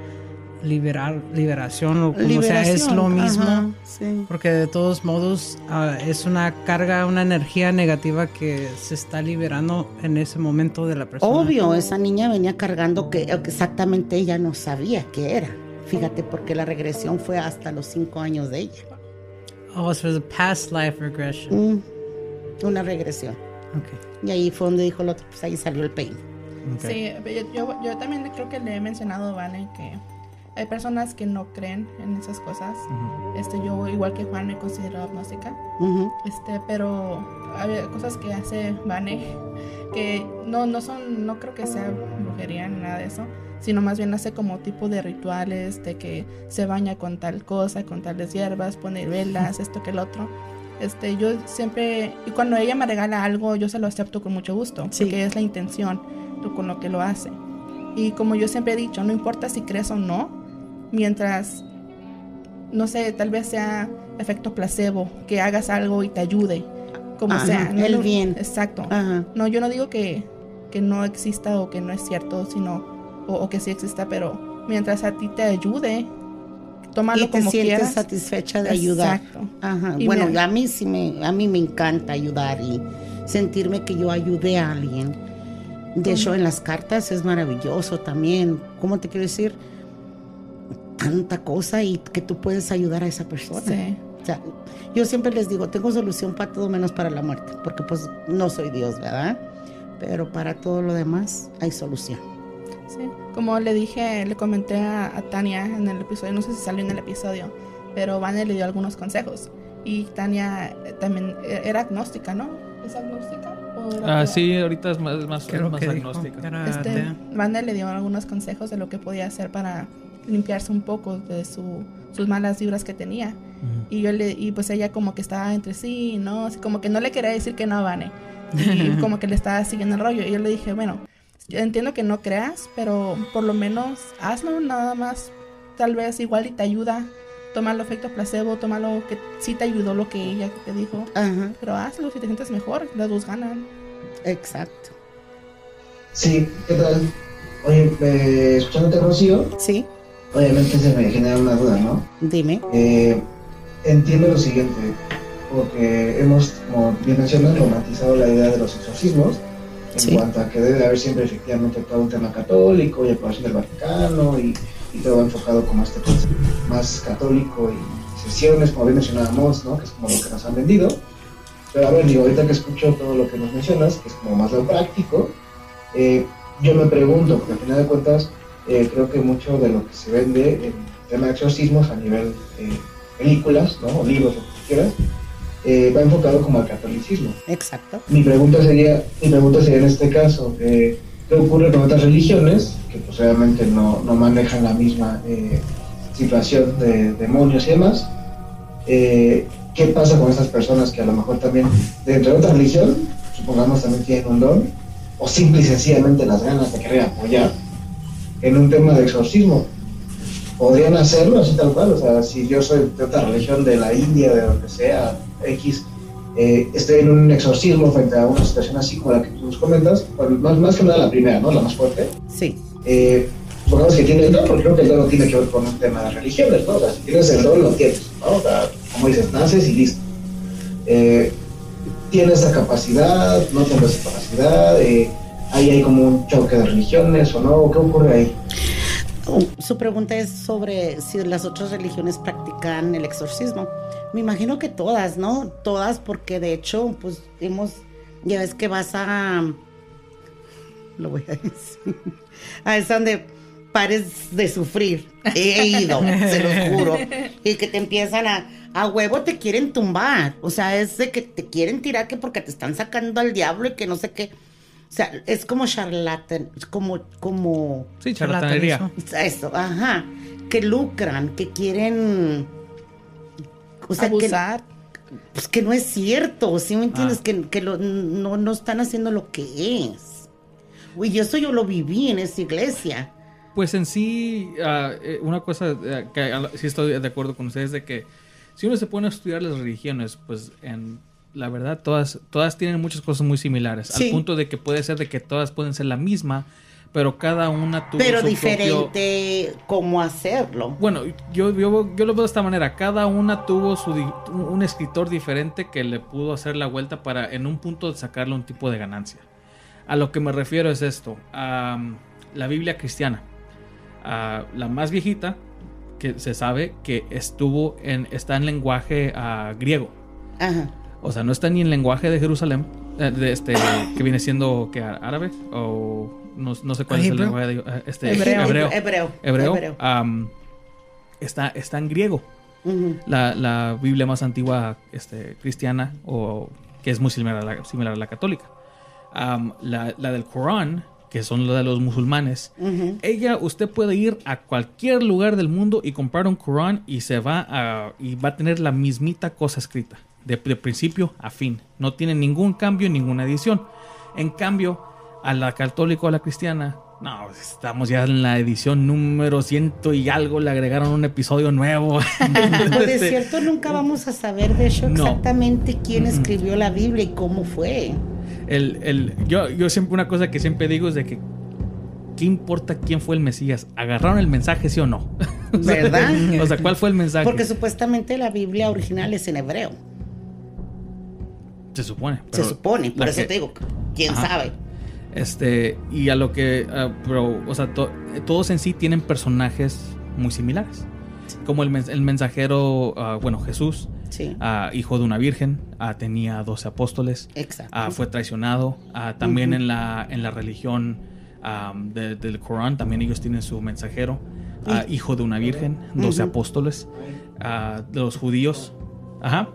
liberar, liberación o como sea, es lo mismo. ajá, sí. Porque de todos modos ah, es una carga, una energía negativa que se está liberando en ese momento de la persona. Obvio, esa niña venía cargando que exactamente ella no sabía qué era. Fíjate, porque la regresión fue hasta los cinco años de ella. Oh, so it's a past life regression. Mm, una regresión. Okay. Y ahí fue donde dijo el otro, pues ahí salió el peine. okay. Sí, yo, yo, yo también creo que le he mencionado, Vane, que hay personas que no creen en esas cosas. Este, yo, igual que Juan, me considero agnóstica. Ujú. Este, pero hay cosas que hace Vane que no, no son, no creo que sea brujería ni nada de eso, sino más bien hace como tipo de rituales, de que se baña con tal cosa, con tales hierbas, pone velas, esto que el otro. Este, yo siempre, y cuando ella me regala algo, yo se lo acepto con mucho gusto, Sí. porque es la intención con lo que lo hace. Y como yo siempre he dicho, no importa si crees o no, mientras no sé, tal vez sea efecto placebo, que hagas algo y te ayude, como Ajá, sea. No el bien. Exacto. Ajá. No, yo no digo que, que no exista o que no es cierto, sino, o, o que sí exista, pero mientras a ti te ayude, tómalo Y te como sientes quieras. satisfecha de ayudar. Exacto. Ajá. Y Bueno, a mí sí me, a mí me encanta ayudar y sentirme que yo ayudé a alguien. De hecho, en las cartas es maravilloso también. ¿Cómo te quiero decir? Tanta cosa y que tú puedes ayudar a esa persona. Sí. O sea, yo siempre les digo, tengo solución para todo menos para la muerte, porque pues no soy Dios, ¿verdad? Pero para todo lo demás hay solución. Sí, como le dije, le comenté a, a Tania en el episodio, no sé si salió en el episodio, pero Vane le dio algunos consejos. Y Tania eh, también eh, era agnóstica, ¿no? ¿Es agnóstica? ¿O era Ah, sí, ahorita es más, más, más agnóstica. Este. Vane le dio algunos consejos de lo que podía hacer para limpiarse un poco de su, sus malas vibras que tenía. Y yo le, y pues ella como que estaba entre sí, ¿no? Así como que no le quería decir que no a Vane. Y como que le estaba siguiendo el rollo. Y yo le dije, bueno, yo entiendo que no creas, pero por lo menos hazlo nada más. Tal vez igual y te ayuda. Toma el efecto placebo, toma lo que sí te ayudó lo que ella te dijo. Pero hazlo si te sientes mejor, las dos ganan. exacto. Sí, ¿qué tal? Oye, eh, escuchándote, Rocío, Sí, obviamente se me genera una duda, ¿no? dime. Eh, entiendo lo siguiente, porque hemos, como bien mencionas, romantizado la idea de los exorcismos en Sí. cuanto a que debe haber siempre efectivamente todo un tema católico y aprobación del Vaticano y, y todo enfocado como este más católico y sesiones, como bien mencionábamos, ¿no? que es como lo que nos han vendido. Pero a ver, digo, ahorita que escucho todo lo que nos mencionas, que es como más lo práctico, eh, yo me pregunto, porque al final de cuentas, eh, creo que mucho de lo que se vende en tema de exorcismos a nivel eh, películas, ¿no? o libros, lo que quieras, eh, va enfocado como al catolicismo. Exacto. Mi pregunta sería, mi pregunta sería en este caso, eh, ¿qué ocurre con otras religiones que pues obviamente no, no manejan la misma eh, situación de demonios y demás? Eh, ¿Qué pasa con esas personas que a lo mejor también dentro de otra religión, supongamos también tienen un don, o simple y sencillamente las ganas de querer apoyar en un tema de exorcismo? podrían hacerlo así tal cual, o sea, si yo soy de otra religión, de la India, de que sea, X, eh, estoy en un exorcismo frente a una situación así como la que tú nos comentas, más, más que nada la primera, ¿no? La más fuerte. Sí, Eh, supongamos que tiene el don, porque creo que el don no tiene que ver con un tema de religiones, ¿no? O sea, si tienes el don, lo tienes, ¿no? O sea, como dices, naces y listo. Eh, ¿Tienes esa capacidad? ¿No tienes esa capacidad? Eh, ¿Ahí hay como un choque de religiones o no? ¿Qué ocurre ahí? Uh, Su pregunta es sobre si las otras religiones practican el exorcismo. Me imagino que todas, ¿no? Todas, porque de hecho, pues hemos, ya ves que vas a, lo voy a decir, a es donde pares de sufrir. He ido, se los juro. Y que te empiezan a, a huevo te quieren tumbar. O sea, es de que te quieren tirar que porque te están sacando al diablo y que no sé qué. O sea, es como charlatán, como, como, Sí, charlatanería. eso, ajá, que lucran, que quieren, o sea, que, Abusar. pues que no es cierto, ¿sí me entiendes? Ah. Que, que lo- no, no están haciendo lo que es. Uy, yo eso yo lo viví en esa iglesia. Pues en sí, eh, una cosa eh, que la- sí estoy de acuerdo con ustedes de que si uno se pone a estudiar las religiones, pues en la verdad todas todas tienen muchas cosas muy similares, Sí. al punto de que puede ser de que todas pueden ser la misma, pero cada una tuvo Pero su propio- diferente cómo hacerlo. Bueno, yo, yo, yo lo veo de esta manera. Cada una tuvo su un escritor diferente que le pudo hacer la vuelta para en un punto sacarle un tipo de ganancia. A lo que me refiero es esto. am, la Biblia cristiana. ah, la más viejita, que se sabe que estuvo en, está en lenguaje ah, griego. Ajá. O sea, no está ni en lenguaje de Jerusalén, eh, de este, que viene siendo que árabe, o no, no sé cuál es el lenguaje de eh, este, Hebreo. hebreo. Hebreo. Hebreo, Hebreo. am, está, está en griego. La, la Biblia más antigua este, cristiana, o que es muy similar a la, similar a la católica. La, la del Corán, que son la de los musulmanes, ella, usted puede ir a cualquier lugar del mundo y comprar un Corán y se va a, y va a tener la mismita cosa escrita, de, de principio a fin. No tiene ningún cambio, ninguna edición. En cambio, a la católica o a la cristiana, no, estamos ya en la edición número ciento y algo, le agregaron un episodio nuevo. De Este, cierto nunca vamos a saber de hecho No. exactamente quién escribió la Biblia y cómo fue. el, el- yo, yo siempre una cosa que siempre digo es de que ¿qué importa quién fue el Mesías? ¿Agarraron el mensaje sí o no? ¿Verdad? o sea, ¿cuál fue el mensaje? Porque supuestamente la Biblia original es en hebreo. Se supone. Se supone, por eso que- te digo, quién Ajá. sabe. Este, y a lo que, ah, pero, o sea, to- todos en sí tienen personajes muy similares. Como el, el mensajero, ah, bueno, Jesús, Sí, ah, hijo de una virgen, tenía 12 apóstoles, exacto. fue traicionado. también en, la, en la religión de- del Corán, también ellos tienen su mensajero, hijo de una virgen, 12 Ujú. apóstoles, de los judíos. Ajá.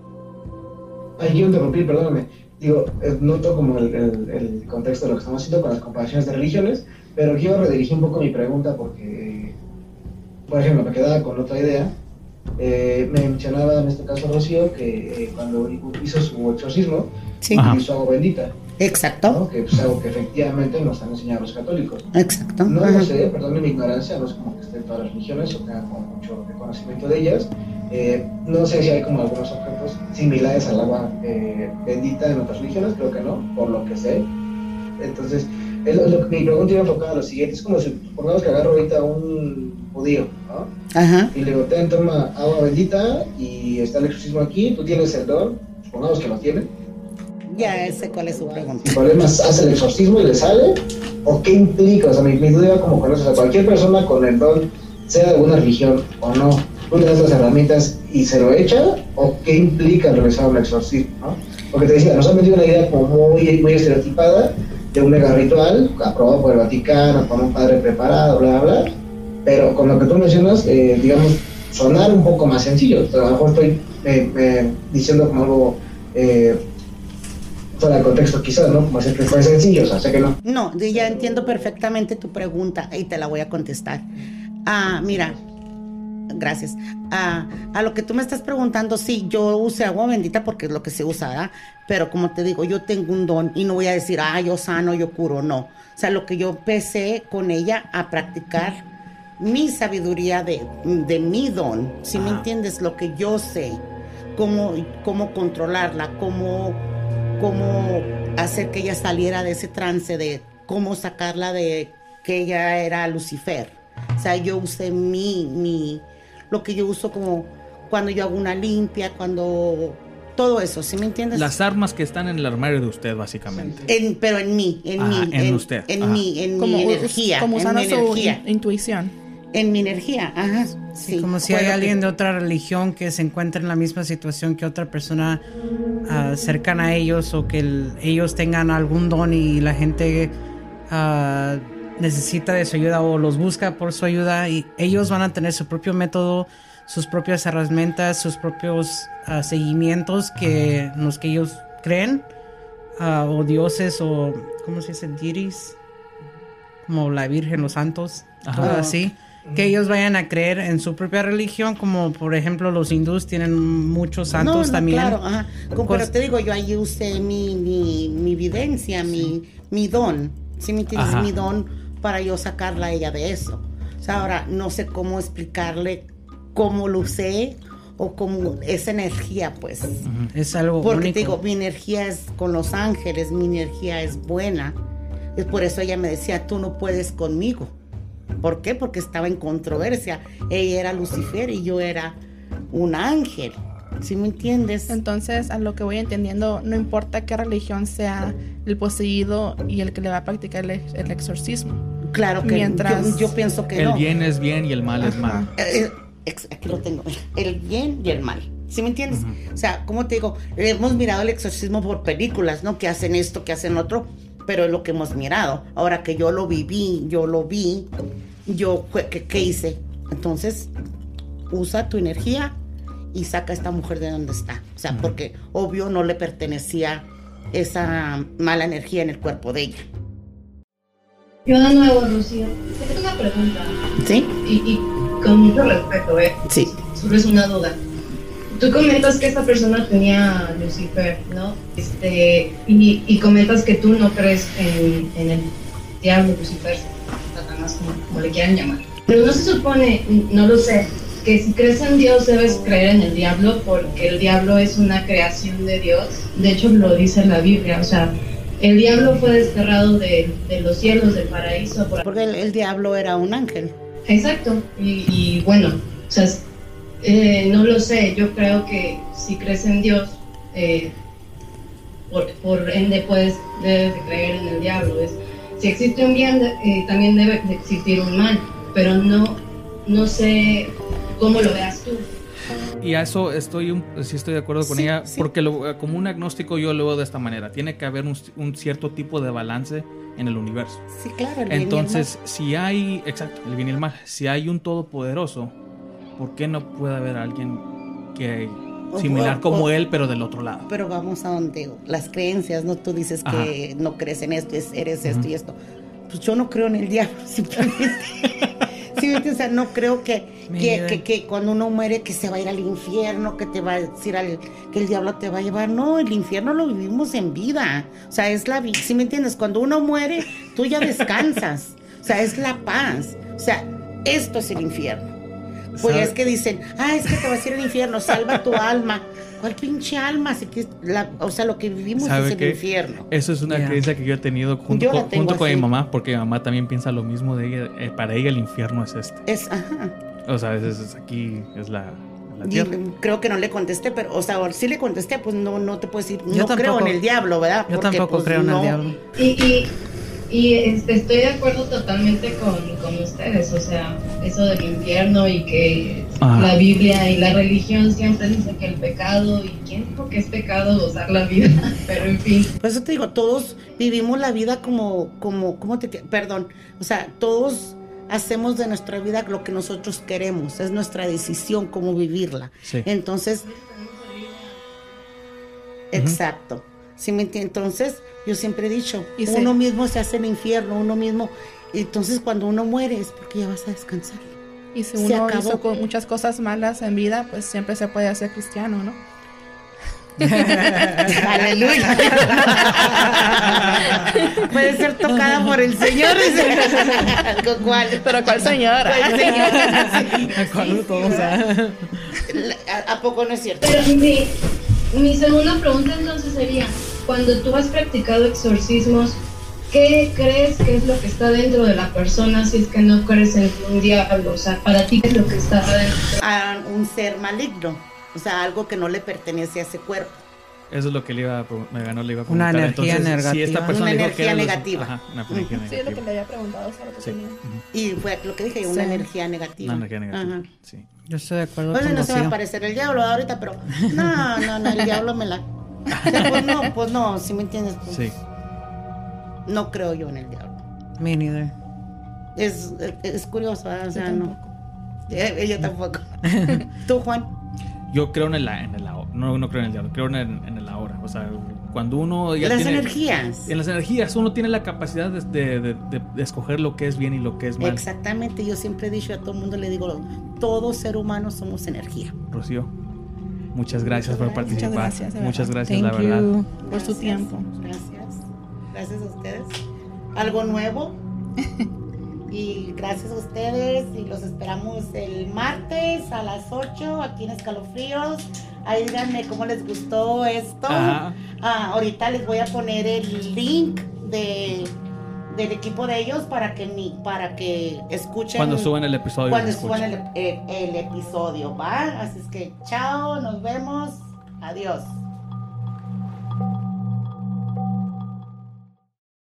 Ay, quiero interrumpir, perdóname. Digo, eh, noto como el, el- el contexto de lo que estamos haciendo con las comparaciones de religiones, pero quiero redirigir un poco mi pregunta porque, por ejemplo, me quedaba con otra idea. Eh, me mencionaba en este caso Rocío que eh, cuando hizo su exorcismo, Sí, hizo agua bendita, exacto, ¿no? que es algo que efectivamente nos han enseñado los católicos. exacto. No sé, perdón mi ignorancia, no es como que esté en todas las religiones o tenga como mucho conocimiento de ellas. Eh, no sé si hay como algunos objetos similares al agua eh, bendita en otras religiones, creo que no, por lo que sé. Entonces, es lo- lo- mi pregunta iba enfocada a lo siguiente, es como si supongamos que agarro ahorita un judío, ¿no? Ajá, Y le digo, ten, toma agua bendita y está el exorcismo aquí, tú tienes el don, supongamos que lo tiene. ya sé cuál es su pregunta. El problema es, hace el exorcismo y le sale, o qué implica, o sea, mi, mi duda iba como con eso, o sea, cualquier persona con el don, sea de alguna religión o no, le das las herramientas y se lo echa, o qué implica realizar un exorcismo, ¿no? Porque te decía, nos han metido una idea como muy, muy estereotipada de un mega ritual aprobado por el Vaticano, con un padre preparado, bla, bla, bla, pero con lo que tú mencionas, eh, digamos, sonar un poco más sencillo, a lo mejor estoy eh, eh, diciendo como algo... Eh, fuera de contexto quizás, ¿no? Como decir que fue sencillo, o sea, sé que no. No, ya entiendo perfectamente tu pregunta y te la voy a contestar. Ah, mira, gracias. Ah, a lo que tú me estás preguntando, sí, yo usé agua bendita porque es lo que se usa, ¿verdad? Pero como te digo, yo tengo un don y no voy a decir, ah, yo sano, yo curo, no. O sea, lo que yo empecé con ella a practicar mi sabiduría de, de mi don, si me entiendes, lo que yo sé, cómo, cómo controlarla, cómo, cómo hacer que ella saliera de ese trance, de cómo sacarla de que ella era Lucifer. O sea, yo usé mi, mi, lo que yo uso como cuando yo hago una limpia, cuando todo eso, ¿sí me entiendes? Las armas que están en el armario de usted, básicamente. En- pero en mí, en Ajá, mí, en usted, en ajá. mí, en Como, mi energía, como en usando mi su energía, in- intuición. en mi energía, ajá, sí. como si hay que- alguien de otra religión que se encuentra en la misma situación que otra persona ah, cercana a ellos o que el- ellos tengan algún don y la gente ah, necesita de su ayuda o los busca por su ayuda y ellos van a tener su propio método, sus propias herramientas, sus propios ah, seguimientos que los que ellos creen ah, o dioses o ¿cómo se dice? deities como la Virgen, los santos, Ajá. todo así. Que ellos vayan a creer en su propia religión, como por ejemplo los hindús tienen muchos santos No, no, también. Claro, ajá. Como- pero te digo, yo ahí usé mi, mi, mi evidencia, mi, mi don. ¿Sí me entiendes? Ajá. Mi don para yo sacarla a ella de eso. O sea, ahora no sé cómo explicarle cómo lo usé o cómo esa energía, pues. Es algo Porque único. te digo, mi energía es con los ángeles, mi energía es buena. Es por eso ella me decía, tú no puedes conmigo. ¿Por qué? Porque estaba en controversia. Ella era Lucifer y yo era un ángel. ¿Sí me entiendes? Entonces, a lo que voy entendiendo, no importa qué religión sea el poseído y el que le va a practicar el, el exorcismo. Claro que Mientras- yo, yo pienso que El no. bien es bien y el mal es mal. Eh, eh, aquí lo tengo. El bien y el mal. ¿Sí me entiendes? O sea, como te digo, hemos mirado el exorcismo por películas, ¿no? Que hacen esto, que hacen otro, pero es lo que hemos mirado. Ahora que yo lo viví, yo lo vi, yo, ¿qué, qué hice? Entonces, usa tu energía y saca a esta mujer de donde está. O sea, porque obvio no le pertenecía esa mala energía en el cuerpo de ella. Yo de nuevo, Rocío, te tengo una pregunta. ¿Sí? Y, y con mucho respeto, ¿eh? Sí. Solo es una duda. Tú comentas que esta persona tenía a Lucifer, ¿no? Este, y, y comentas que tú no crees en, en el diablo, Lucifer, Satanás, como, como le quieran llamar. Pero no se supone, no lo sé, que si crees en Dios debes creer en el diablo porque el diablo es una creación de Dios. De hecho, lo dice la Biblia, o sea, el diablo fue desterrado de, de los cielos, del paraíso, por Porque el, el diablo era un ángel. Exacto, y, y bueno, o sea, es- eh, no lo sé, yo creo que si crees en Dios, eh, por, por ende puedes, debes de creer en el diablo. Es, si existe un bien, eh, también debe de existir un mal, pero no, no sé cómo lo veas tú. Y a eso estoy un- sí estoy de acuerdo con Sí, ella, sí. porque lo- como un agnóstico yo lo veo de esta manera. Tiene que haber un, un cierto tipo de balance en el universo. Sí, claro. el bien y el mal. Entonces, si hay, exacto, el bien y el mal, si hay un todopoderoso, ¿por qué no puede haber alguien que similar o- como o- él, pero del otro lado? Pero vamos a donde las creencias, ¿no? Tú dices que no crees en esto, es- eres esto y esto. Pues yo no creo en el diablo, simplemente. Sí, o sea, no creo que, que, que, que cuando uno muere que se va a ir al infierno, que te va a decir al- que el diablo te va a llevar. No, el infierno lo vivimos en vida. O sea, es la vida. ¿Sí me entiendes? Cuando uno muere, tú ya descansas. O sea, es la paz. O sea, esto es el infierno. Pues ¿Sabe? es que dicen, ah, es que te vas a ir al infierno, salva tu alma. ¿Cuál pinche alma? Así que la- o sea, lo que vivimos ¿Sabe es el qué? infierno. Eso es una creencia que yo he tenido junto, Yo con, junto con mi mamá, porque mi mamá también piensa lo mismo de ella. eh, para ella el infierno es este. Es, ajá. O sea, es, es- aquí es la, Y tierra. creo que no le contesté, pero, o sea, sí le contesté, pues no, no te puedo decir, Yo no creo tampoco. en el diablo, ¿verdad? Yo Porque, tampoco pues, creo en no. el diablo. Y, y, y, este, estoy de acuerdo totalmente con, con ustedes, o sea, eso del infierno y que Ah. la Biblia y la religión siempre dice que el pecado, y quién dijo que es pecado gozar la vida, pero en fin. Por eso te digo, todos vivimos la vida como, como, ¿cómo te, perdón, o sea, todos hacemos de nuestra vida lo que nosotros queremos, es nuestra decisión cómo vivirla. Sí. Entonces, exacto. ¿Sí me entiendes? Entonces, yo siempre he dicho, Y se- uno mismo se hace el infierno, uno mismo. Entonces, cuando uno muere es porque ya vas a descansar. Y si uno acabó. hizo con muchas cosas malas en vida, pues siempre se puede hacer cristiano, ¿no? Aleluya. Puede ser tocada por el Señor. ¿Con cuál? Pero ¿cuál señora? ¿Cuál señor? ¿Cuál de todos? ah? ¿A, a poco no es cierto? Pero mi, mi segunda pregunta entonces sería, cuando tú has practicado exorcismos, ¿qué crees que es lo que está dentro de la persona si es que no crees en un diablo? O sea, para ti, ¿qué es lo que está dentro? A un ser maligno. O sea, algo que no le pertenece a ese cuerpo. Eso es lo que le iba a, me ganó, le iba a Una preguntar. energía Entonces, Si esta negativa. persona Una dijo que energía los- negativa. Ajá, una energía Sí, es lo que negativa. le había preguntado hace rato Sí. también. ujú. Y fue lo que dije, una Sí. energía negativa. Una energía negativa. Ajá. Sí. Yo estoy de acuerdo con no se va a parecer el diablo ahorita, pero no, no, no, el diablo me la. Pues no, pues no, si me entiendes. Pues, Sí. No creo yo en el diablo. Me neither. Es, es curioso, ¿verdad? o sea, Yo no. Eh, Ella tampoco. ¿Tú, Juan? Yo creo en el, en el ahora. No, no creo en el diablo, creo en el, en el ahora. O sea, cuando uno ya Las tiene- energías. En las energías, uno tiene la capacidad de, de- de- de- de escoger lo que es bien y lo que es mal. Exactamente, yo siempre he dicho a todo el mundo, le digo, todo ser humano somos energía. Rocío, muchas gracias por Muchas participar. gracias, de verdad. Muchas gracias, Thank la verdad. you. Por su tiempo. Gracias. Gracias a ustedes. ¿Algo nuevo? Y gracias a ustedes y los esperamos el martes a las 8 aquí en Escalofríos. Ahí díganme cómo les gustó esto. Ah, ahorita les voy a poner el link de del equipo de ellos para que mi, para que escuchen Cuando suban el episodio. cuando suban el, el- el episodio, ¿va? Así es que chao, nos vemos, adiós.